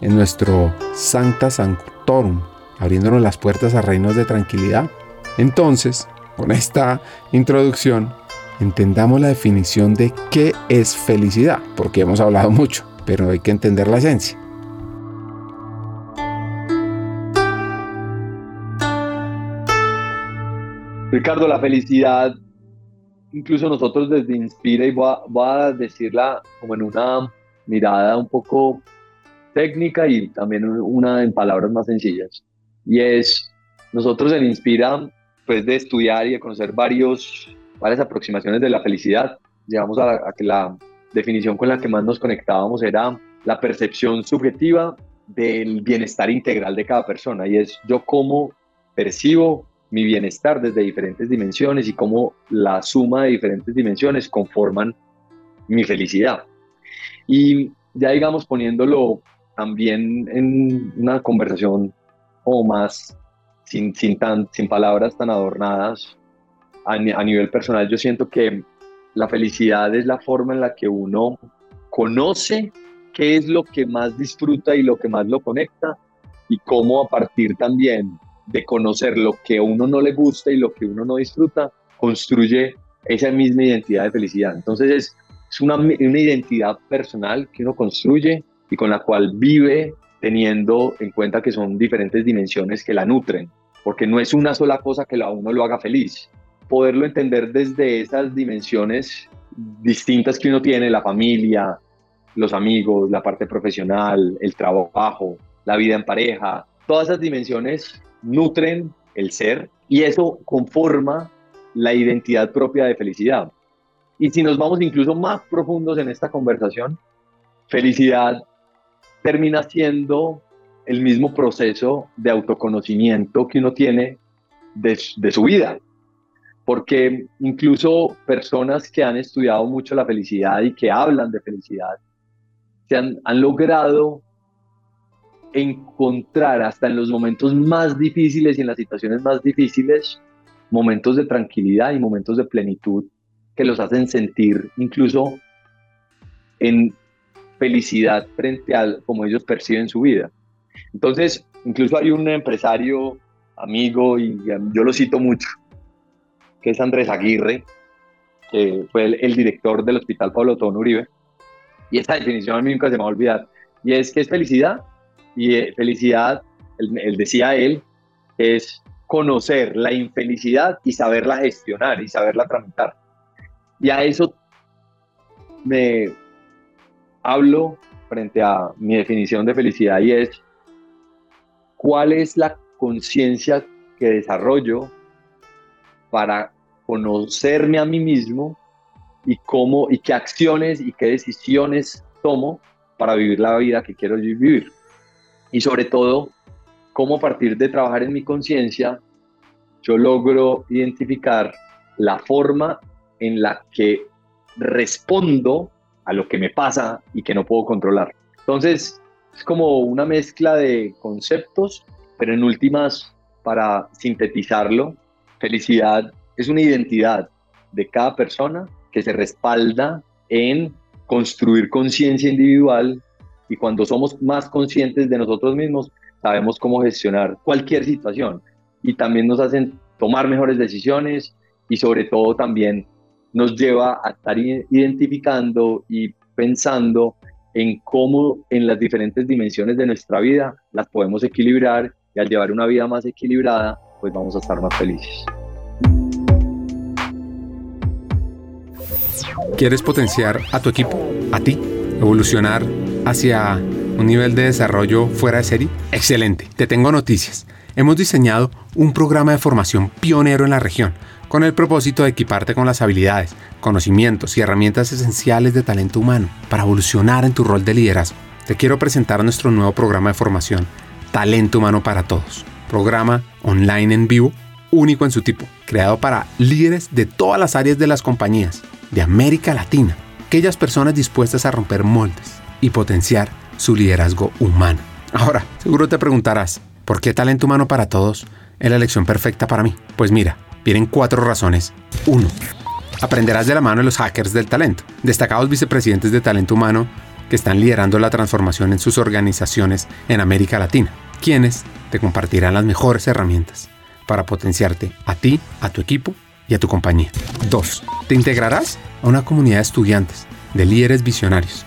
en nuestro Sancta Sanctorum, abriéndonos las puertas a reinos de tranquilidad. Entonces, con esta introducción, entendamos la definición de qué es felicidad, porque hemos hablado mucho, pero hay que entender la esencia. Ricardo, la felicidad incluso nosotros desde Inspira, y voy a, voy a decirla como en una mirada un poco técnica y también una en palabras más sencillas. Y es, nosotros en Inspira, pues de estudiar y de conocer varios, varias aproximaciones de la felicidad, llegamos a, a que la definición con la que más nos conectábamos era la percepción subjetiva del bienestar integral de cada persona y es yo cómo percibo mi bienestar desde diferentes dimensiones y cómo la suma de diferentes dimensiones conforman mi felicidad. Y ya digamos poniéndolo también en una conversación o más sin, sin, tan, sin palabras tan adornadas a, a nivel personal, yo siento que la felicidad es la forma en la que uno conoce qué es lo que más disfruta y lo que más lo conecta y cómo a partir también de conocer lo que a uno no le gusta y lo que uno no disfruta, construye esa misma identidad de felicidad. Entonces es, es una, una identidad personal que uno construye y con la cual vive teniendo en cuenta que son diferentes dimensiones que la nutren, porque no es una sola cosa que a uno lo haga feliz. Poderlo entender desde esas dimensiones distintas que uno tiene, la familia, los amigos, la parte profesional, el trabajo, la vida en pareja, todas esas dimensiones nutren el ser y eso conforma la identidad propia de felicidad. Y si nos vamos incluso más profundos en esta conversación, felicidad termina siendo el mismo proceso de autoconocimiento que uno tiene de, de, su vida. Porque incluso personas que han estudiado mucho la felicidad y que hablan de felicidad, se han, han logrado encontrar hasta en los momentos más difíciles y en las situaciones más difíciles momentos de tranquilidad y momentos de plenitud que los hacen sentir incluso en felicidad frente a como ellos perciben su vida. Entonces, incluso hay un empresario, amigo, y yo lo cito mucho, que es Andrés Aguirre, que fue el, director del Hospital Pablo Tono Uribe, y esta definición a mí nunca se me va a olvidar, y es que es felicidad, y eh, felicidad, él, decía él, es conocer la infelicidad y saberla gestionar y saberla tramitar. Y a eso me hablo frente a mi definición de felicidad y es cuál es la conciencia que desarrollo para conocerme a mí mismo y cómo y qué acciones y qué decisiones tomo para vivir la vida que quiero vivir. Y sobre todo, cómo a partir de trabajar en mi conciencia, yo logro identificar la forma en la que respondo a lo que me pasa y que no puedo controlar. Entonces, es como una mezcla de conceptos, pero en últimas, para sintetizarlo, felicidad es una identidad de cada persona que se respalda en construir conciencia individual y cuando somos más conscientes de nosotros mismos, sabemos cómo gestionar cualquier situación y también nos hacen tomar mejores decisiones y sobre todo también nos lleva a estar identificando y pensando en cómo en las diferentes dimensiones de nuestra vida las podemos equilibrar y al llevar una vida más equilibrada, pues vamos a estar más felices. ¿Quieres potenciar a tu equipo, a ti, evolucionar hacia un nivel de desarrollo fuera de serie? Excelente, te tengo noticias. Hemos diseñado un programa de formación pionero en la región con el propósito de equiparte con las habilidades, conocimientos y herramientas esenciales de talento humano para evolucionar en tu rol de liderazgo. Te quiero presentar nuestro nuevo programa de formación, Talento Humano para Todos. Programa online en vivo, único en su tipo, creado para líderes de todas las áreas de las compañías de América Latina, aquellas personas dispuestas a romper moldes y potenciar su liderazgo humano. Ahora, seguro te preguntarás, ¿por qué talento humano para todos es la elección perfecta para mí? Pues mira, vienen cuatro razones. Uno, aprenderás de la mano de los hackers del talento, destacados vicepresidentes de talento humano que están liderando la transformación en sus organizaciones en América Latina, quienes te compartirán las mejores herramientas para potenciarte a ti, a tu equipo y a tu compañía. 2. Te integrarás a una comunidad de estudiantes, de líderes visionarios,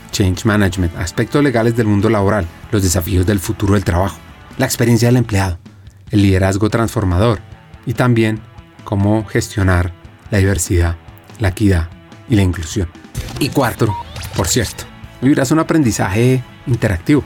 change management, aspectos legales del mundo laboral, los desafíos del futuro del trabajo, la experiencia del empleado, el liderazgo transformador y también cómo gestionar la diversidad, la equidad y la inclusión. Y cuarto, por cierto, vivirás un aprendizaje interactivo,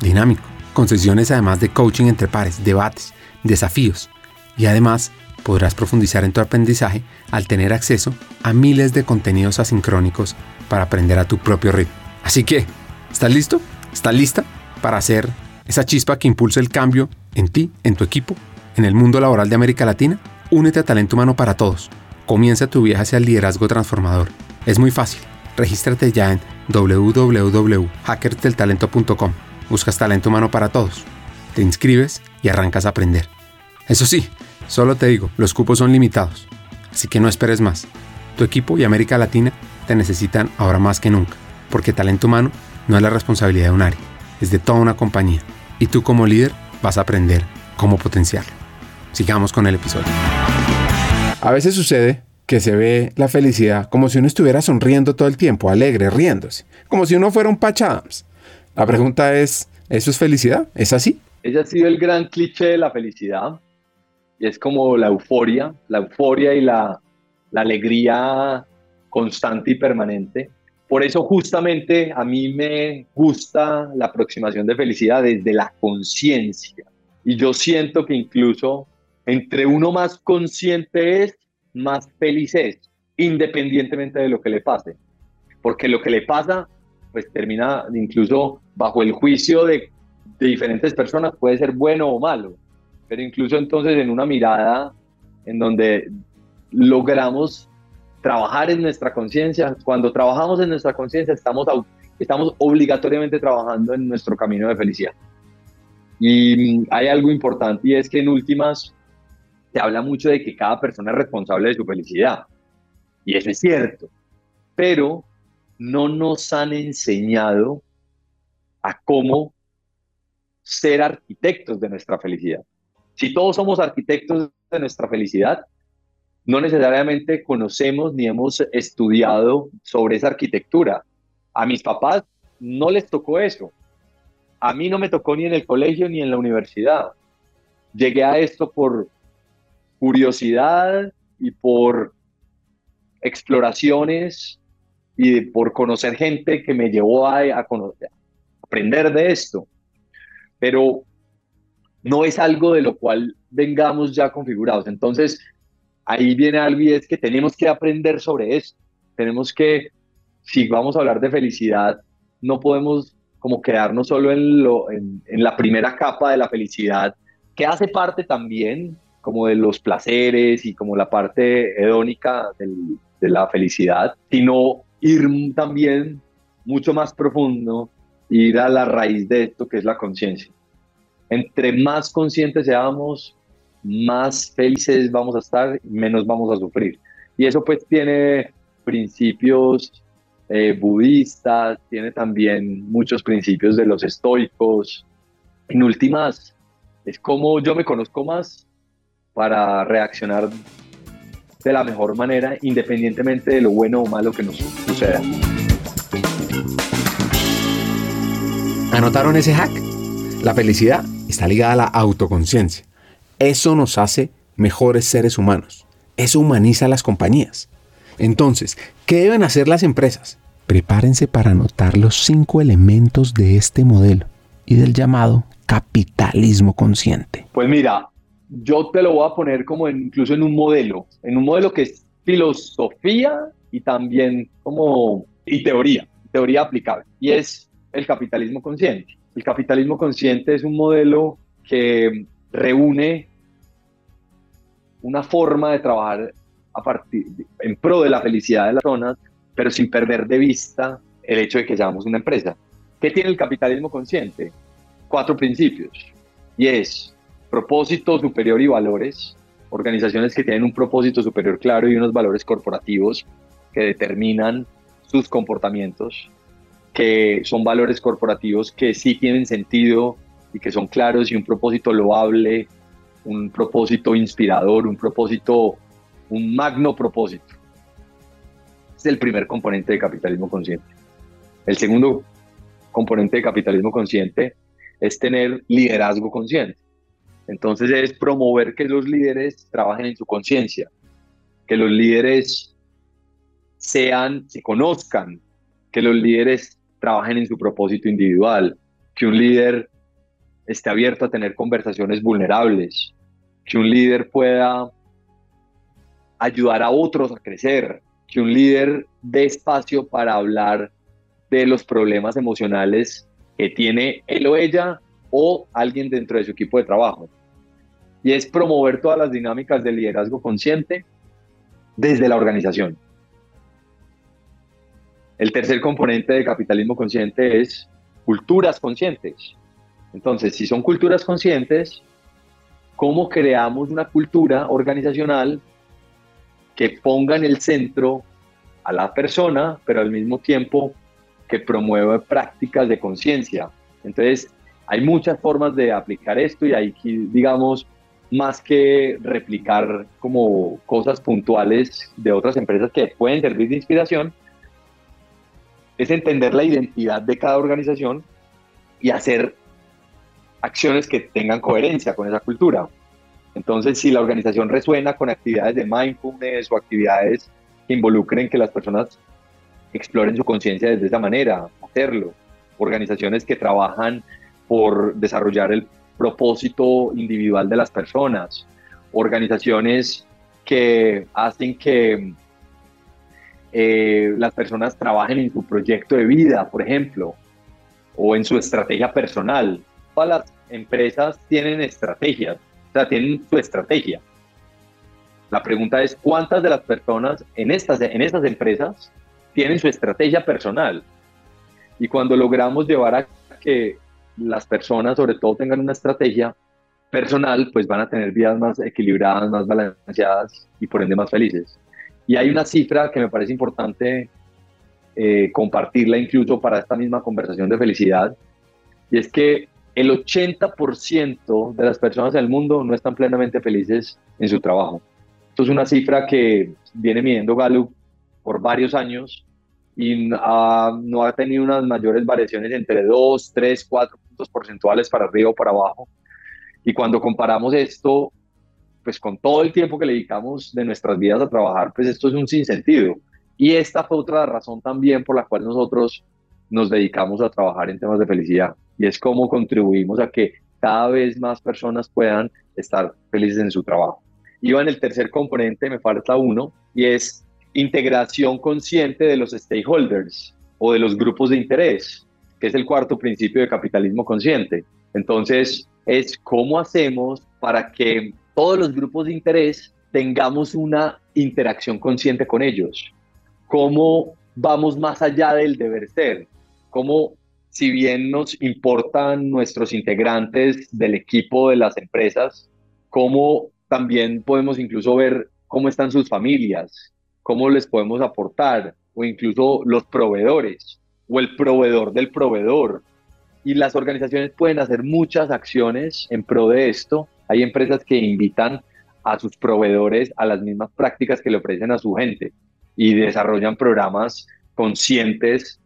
dinámico, con sesiones además de coaching entre pares, debates, desafíos y además podrás profundizar en tu aprendizaje al tener acceso a miles de contenidos asincrónicos para aprender a tu propio ritmo. Así que, ¿estás listo? ¿Estás lista para hacer esa chispa que impulse el cambio en ti, en tu equipo, en el mundo laboral de América Latina? Únete a Talento Humano para Todos. Comienza tu viaje hacia el liderazgo transformador. Es muy fácil. Regístrate ya en www.hackersdeltalento.com. Buscas Talento Humano para Todos. Te inscribes y arrancas a aprender. Eso sí, solo te digo, los cupos son limitados. Así que no esperes más. Tu equipo y América Latina te necesitan ahora más que nunca, porque talento humano no es la responsabilidad de un área, es de toda una compañía. Y tú como líder vas a aprender cómo potenciarlo. Sigamos con el episodio. A veces sucede que se ve la felicidad como si uno estuviera sonriendo todo el tiempo, alegre, riéndose, como si uno fuera un Patch Adams. La pregunta es, ¿eso es felicidad? ¿Es así? Ese ha sido el gran cliché de la felicidad. Y es como la euforia, la euforia y la, la alegría constante y permanente. Por eso justamente a mí me gusta la aproximación de felicidad desde la conciencia. Y yo siento que incluso entre uno más consciente es, más feliz es, independientemente de lo que le pase. Porque lo que le pasa, pues termina incluso bajo el juicio de, de diferentes personas, puede ser bueno o malo. Pero incluso entonces en una mirada en donde logramos trabajar en nuestra conciencia. Cuando trabajamos en nuestra conciencia, estamos, estamos obligatoriamente trabajando en nuestro camino de felicidad. Y mm, hay algo importante y es que en últimas se habla mucho de que cada persona es responsable de su felicidad. Y eso es cierto. Pero no nos han enseñado a cómo ser arquitectos de nuestra felicidad. Si todos somos arquitectos de nuestra felicidad, no necesariamente conocemos ni hemos estudiado sobre esa arquitectura. A mis papás no les tocó eso. A mí no me tocó ni en el colegio ni en la universidad. Llegué a esto por curiosidad y por exploraciones y por conocer gente que me llevó a, conocer, aprender de esto. Pero no es algo de lo cual vengamos ya configurados. Entonces, ahí viene algo y es que tenemos que aprender sobre eso. Tenemos que, si vamos a hablar de felicidad, no podemos como quedarnos solo en, lo, en, la primera capa de la felicidad, que hace parte también como de los placeres y como la parte hedónica de la felicidad, sino ir también mucho más profundo, ir a la raíz de esto que es la conciencia. Entre más conscientes seamos, más felices vamos a estar, menos vamos a sufrir. Y eso pues tiene principios eh, budistas, tiene también muchos principios de los estoicos. En últimas, es como yo me conozco más para reaccionar de la mejor manera, independientemente de lo bueno o malo que nos suceda. ¿Anotaron ese hack? La felicidad está ligada a la autoconciencia. Eso nos hace mejores seres humanos. Eso humaniza a las compañías. Entonces, ¿qué deben hacer las empresas? Prepárense para anotar los cinco elementos de este modelo y del llamado capitalismo consciente. Pues mira, yo te lo voy a poner como incluso en un modelo, en un modelo que es filosofía y también como y teoría, teoría aplicable. Y es el capitalismo consciente. El capitalismo consciente es un modelo que reúne una forma de trabajar a partir, en pro de la felicidad de las personas, pero sin perder de vista el hecho de que seamos una empresa. ¿Qué tiene el capitalismo consciente? Cuatro principios. Y es propósito superior y valores, organizaciones que tienen un propósito superior claro y unos valores corporativos que determinan sus comportamientos, que son valores corporativos que sí tienen sentido y que son claros y un propósito loable, un propósito inspirador, un propósito, un magno propósito. Es el primer componente de capitalismo consciente. El segundo componente de capitalismo consciente es tener liderazgo consciente. Entonces es promover que los líderes trabajen en su conciencia, que los líderes sean, se conozcan, que los líderes trabajen en su propósito individual, que un líder esté abierto a tener conversaciones vulnerables, que un líder pueda ayudar a otros a crecer, que un líder dé espacio para hablar de los problemas emocionales que tiene él o ella o alguien dentro de su equipo de trabajo. Y es promover todas las dinámicas del liderazgo consciente desde la organización. El tercer componente de capitalismo consciente es culturas conscientes. Entonces, si son culturas conscientes, ¿cómo creamos una cultura organizacional que ponga en el centro a la persona, pero al mismo tiempo que promueva prácticas de conciencia? Entonces, hay muchas formas de aplicar esto y hay, digamos, más que replicar como cosas puntuales de otras empresas que pueden servir de inspiración, es entender la identidad de cada organización y hacer acciones que tengan coherencia con esa cultura. Entonces, si la organización resuena con actividades de mindfulness o actividades que involucren que las personas exploren su conciencia desde esa manera, hacerlo. Organizaciones que trabajan por desarrollar el propósito individual de las personas. Organizaciones que hacen que eh, las personas trabajen en su proyecto de vida, por ejemplo, o en su estrategia personal. Todas las empresas tienen estrategias, o sea, tienen su estrategia. La pregunta es, ¿cuántas de las personas en estas, en estas empresas tienen su estrategia personal? Y cuando logramos llevar a que las personas, sobre todo, tengan una estrategia personal, pues van a tener vidas más equilibradas, más balanceadas y por ende más felices. Y hay una cifra que me parece importante eh, compartirla incluso para esta misma conversación de felicidad, y es que el 80% de las personas del mundo no están plenamente felices en su trabajo. Esto es una cifra que viene midiendo Gallup por varios años y no ha tenido unas mayores variaciones entre 2, 3, 4 puntos porcentuales para arriba o para abajo. Y cuando comparamos esto, pues con todo el tiempo que le dedicamos de nuestras vidas a trabajar, pues esto es un sinsentido. Y esta fue otra razón también por la cual nosotros nos dedicamos a trabajar en temas de felicidad. Y es cómo contribuimos a que cada vez más personas puedan estar felices en su trabajo. Iba en el tercer componente, me falta uno, y es integración consciente de los stakeholders o de los grupos de interés, que es el cuarto principio de capitalismo consciente. Entonces, es cómo hacemos para que todos los grupos de interés tengamos una interacción consciente con ellos. Cómo vamos más allá del deber ser. Cómo, si bien nos importan nuestros integrantes del equipo de las empresas, cómo también podemos incluso ver cómo están sus familias, cómo les podemos aportar, o incluso los proveedores, o el proveedor del proveedor. Y las organizaciones pueden hacer muchas acciones en pro de esto hay empresas que invitan a sus proveedores a las mismas prácticas que le ofrecen a su gente y desarrollan programas conscientes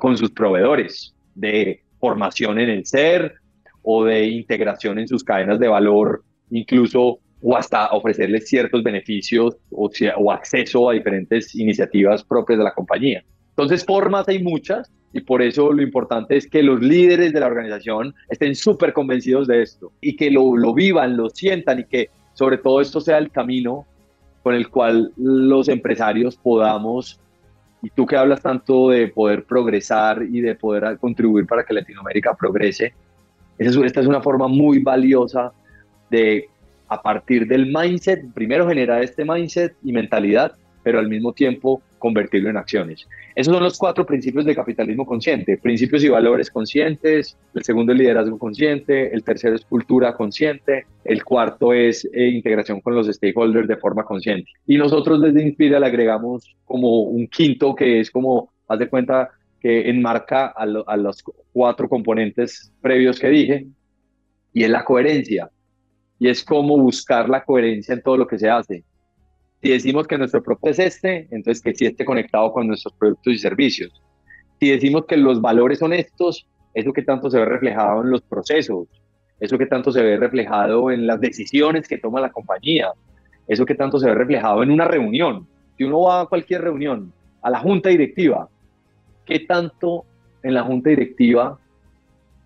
con sus proveedores de formación en el ser o de integración en sus cadenas de valor, incluso o hasta ofrecerles ciertos beneficios o, acceso a diferentes iniciativas propias de la compañía. Entonces, formas hay muchas, y por eso lo importante es que los líderes de la organización estén súper convencidos de esto y que lo, lo vivan, lo sientan y que sobre todo esto sea el camino con el cual los empresarios podamos, y tú que hablas tanto de poder progresar y de poder contribuir para que Latinoamérica progrese, esta es una forma muy valiosa de, a partir del mindset, primero generar este mindset y mentalidad, pero al mismo tiempo convertirlo en acciones. Esos son los cuatro principios de capitalismo consciente, principios y valores conscientes, el segundo es liderazgo consciente, el tercero es cultura consciente, el cuarto es eh, integración con los stakeholders de forma consciente. Y nosotros desde Inspira le agregamos como un quinto que es como haz de cuenta que enmarca a, a los cuatro componentes previos que dije, y es la coherencia. Y es cómo buscar la coherencia en todo lo que se hace. Si decimos que nuestro producto es este, entonces que sí esté conectado con nuestros productos y servicios. Si decimos que los valores son estos, eso que tanto se ve reflejado en los procesos, eso que tanto se ve reflejado en las decisiones que toma la compañía, eso que tanto se ve reflejado en una reunión. Si uno va a cualquier reunión, a la junta directiva, ¿qué tanto en la junta directiva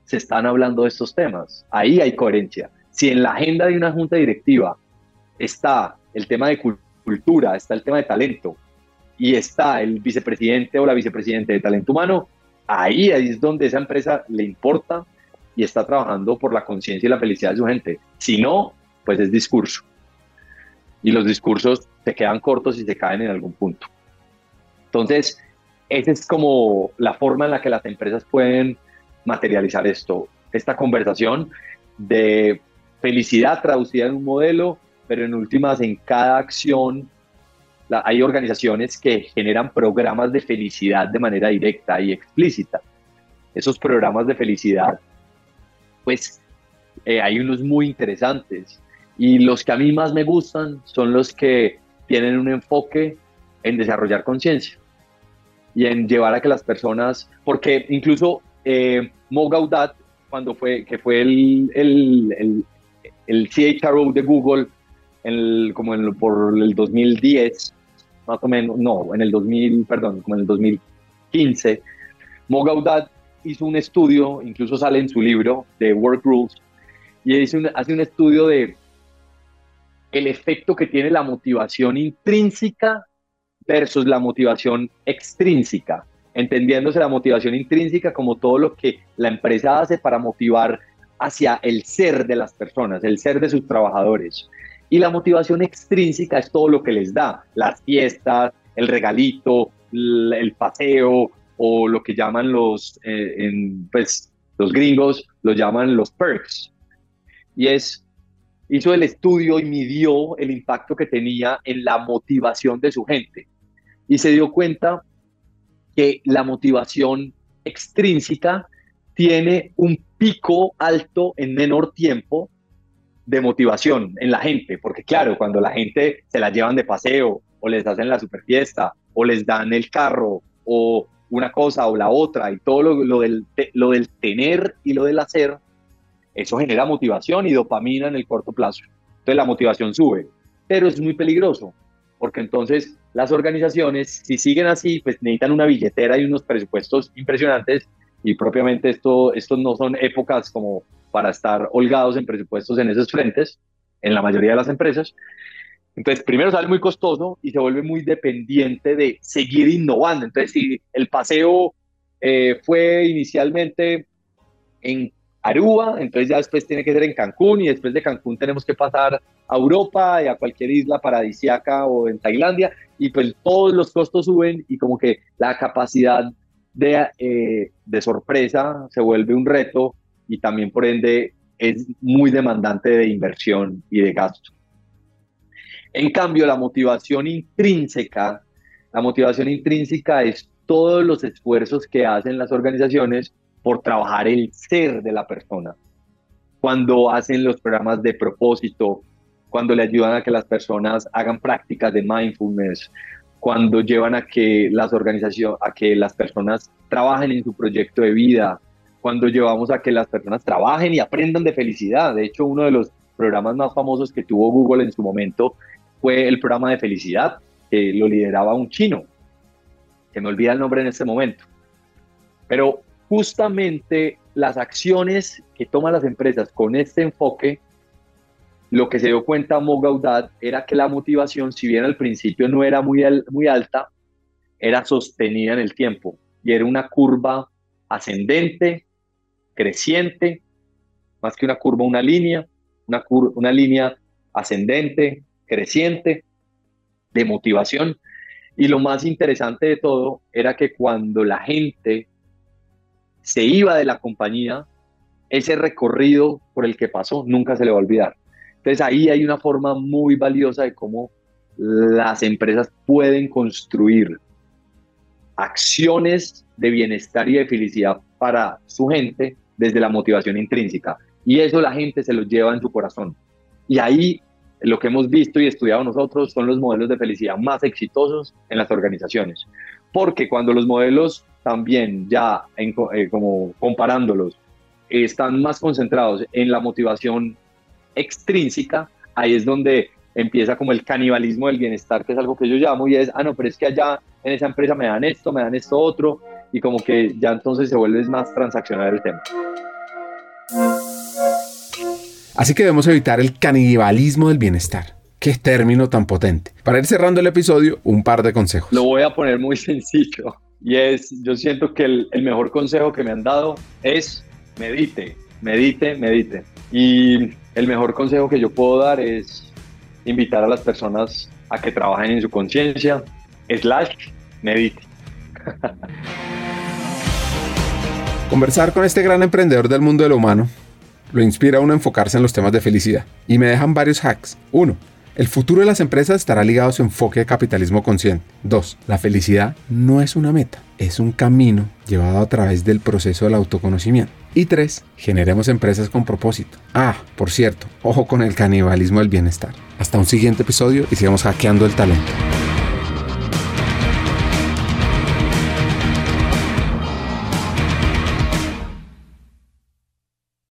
se están hablando de estos temas? Ahí hay coherencia. Si en la agenda de una junta directiva está el tema de cultura, está el tema de talento y está el vicepresidente o la vicepresidente de talento humano, ahí es donde esa empresa le importa y está trabajando por la conciencia y la felicidad de su gente. Si no, pues es discurso y los discursos se quedan cortos y se caen en algún punto. Entonces, esa es como la forma en la que las empresas pueden materializar esto, esta conversación de felicidad traducida en un modelo, pero en últimas en cada acción hay organizaciones que generan programas de felicidad de manera directa y explícita. Esos programas de felicidad, pues eh, hay unos muy interesantes y los que a mí más me gustan son los que tienen un enfoque en desarrollar conciencia y en llevar a que las personas, porque incluso eh, Mo Gaudat, cuando fue, que fue el, el, el, el CHRO de Google, como en, por el 2010, más o menos, no, en el 2000, perdón, como en el 2015, Mo Gaudat hizo un estudio, incluso sale en su libro de Work Rules, y hace un estudio de el efecto que tiene la motivación intrínseca versus la motivación extrínseca, entendiéndose la motivación intrínseca como todo lo que la empresa hace para motivar hacia el ser de las personas, el ser de sus trabajadores. Y la motivación extrínseca es todo lo que les da, las fiestas, el regalito, el paseo o lo que llaman los, eh, pues, los gringos, lo llaman los perks. Y es hizo el estudio y midió el impacto que tenía en la motivación de su gente. Y se dio cuenta que la motivación extrínseca tiene un pico alto en menor tiempo de motivación en la gente, porque claro, cuando la gente se la llevan de paseo o les hacen la super fiesta o les dan el carro o una cosa o la otra y todo lo, del, lo del tener y lo del hacer, eso genera motivación y dopamina en el corto plazo. Entonces la motivación sube, pero es muy peligroso, porque entonces las organizaciones, si siguen así, pues necesitan una billetera y unos presupuestos impresionantes y propiamente esto, estos no son épocas como para estar holgados en presupuestos en esos frentes, en la mayoría de las empresas. Entonces, primero sale muy costoso y se vuelve muy dependiente de seguir innovando. Entonces, si el paseo eh, fue inicialmente en Aruba, entonces ya después tiene que ser en Cancún y después de Cancún tenemos que pasar a Europa y a cualquier isla paradisiaca o en Tailandia y pues todos los costos suben y como que la capacidad de, eh, de sorpresa se vuelve un reto y también por ende es muy demandante de inversión y de gasto. En cambio, la motivación intrínseca, la motivación intrínseca es todos los esfuerzos que hacen las organizaciones por trabajar el ser de la persona. Cuando hacen los programas de propósito, cuando le ayudan a que las personas hagan prácticas de mindfulness, cuando llevan a que las organizaciones, a que las personas trabajen en su proyecto de vida, cuando llevamos a que las personas trabajen y aprendan de felicidad. De hecho, uno de los programas más famosos que tuvo Google en su momento fue el programa de felicidad, que lo lideraba un chino, que me olvida el nombre en este momento. Pero justamente las acciones que toman las empresas con este enfoque, lo que se dio cuenta Mo Gaudat era que la motivación, si bien al principio no era muy, muy alta, era sostenida en el tiempo y era una curva ascendente, creciente, más que una curva, una línea, una, una línea ascendente, creciente, de motivación. Y lo más interesante de todo era que cuando la gente se iba de la compañía, ese recorrido por el que pasó nunca se le va a olvidar. Entonces ahí hay una forma muy valiosa de cómo las empresas pueden construir acciones de bienestar y de felicidad para su gente desde la motivación intrínseca. Y eso la gente se lo lleva en su corazón. Y ahí lo que hemos visto y estudiado nosotros son los modelos de felicidad más exitosos en las organizaciones. Porque cuando los modelos también ya, en, eh, como comparándolos, están más concentrados en la motivación extrínseca, ahí es donde empieza como el canibalismo del bienestar, que es algo que yo llamo, y es, ah, no, pero es que allá en esa empresa me dan esto, me dan esto otro, y como que ya entonces se vuelve más transaccional el tema. Así que debemos evitar el canibalismo del bienestar. Qué término tan potente. Para ir cerrando el episodio, un par de consejos. Lo voy a poner muy sencillo. Y es, yo siento que el, el mejor consejo que me han dado es medite, medite, medite. Y el mejor consejo que yo puedo dar es invitar a las personas a que trabajen en su conciencia, slash, medite. Conversar con este gran emprendedor del mundo de lo humano lo inspira a uno a enfocarse en los temas de felicidad. Y me dejan varios hacks. Uno, el futuro de las empresas estará ligado a su enfoque de capitalismo consciente. 2. La felicidad no es una meta, es un camino llevado a través del proceso del autoconocimiento. Y 3. Generemos empresas con propósito. Ah, por cierto, ojo con el canibalismo del bienestar. Hasta un siguiente episodio y sigamos hackeando el talento.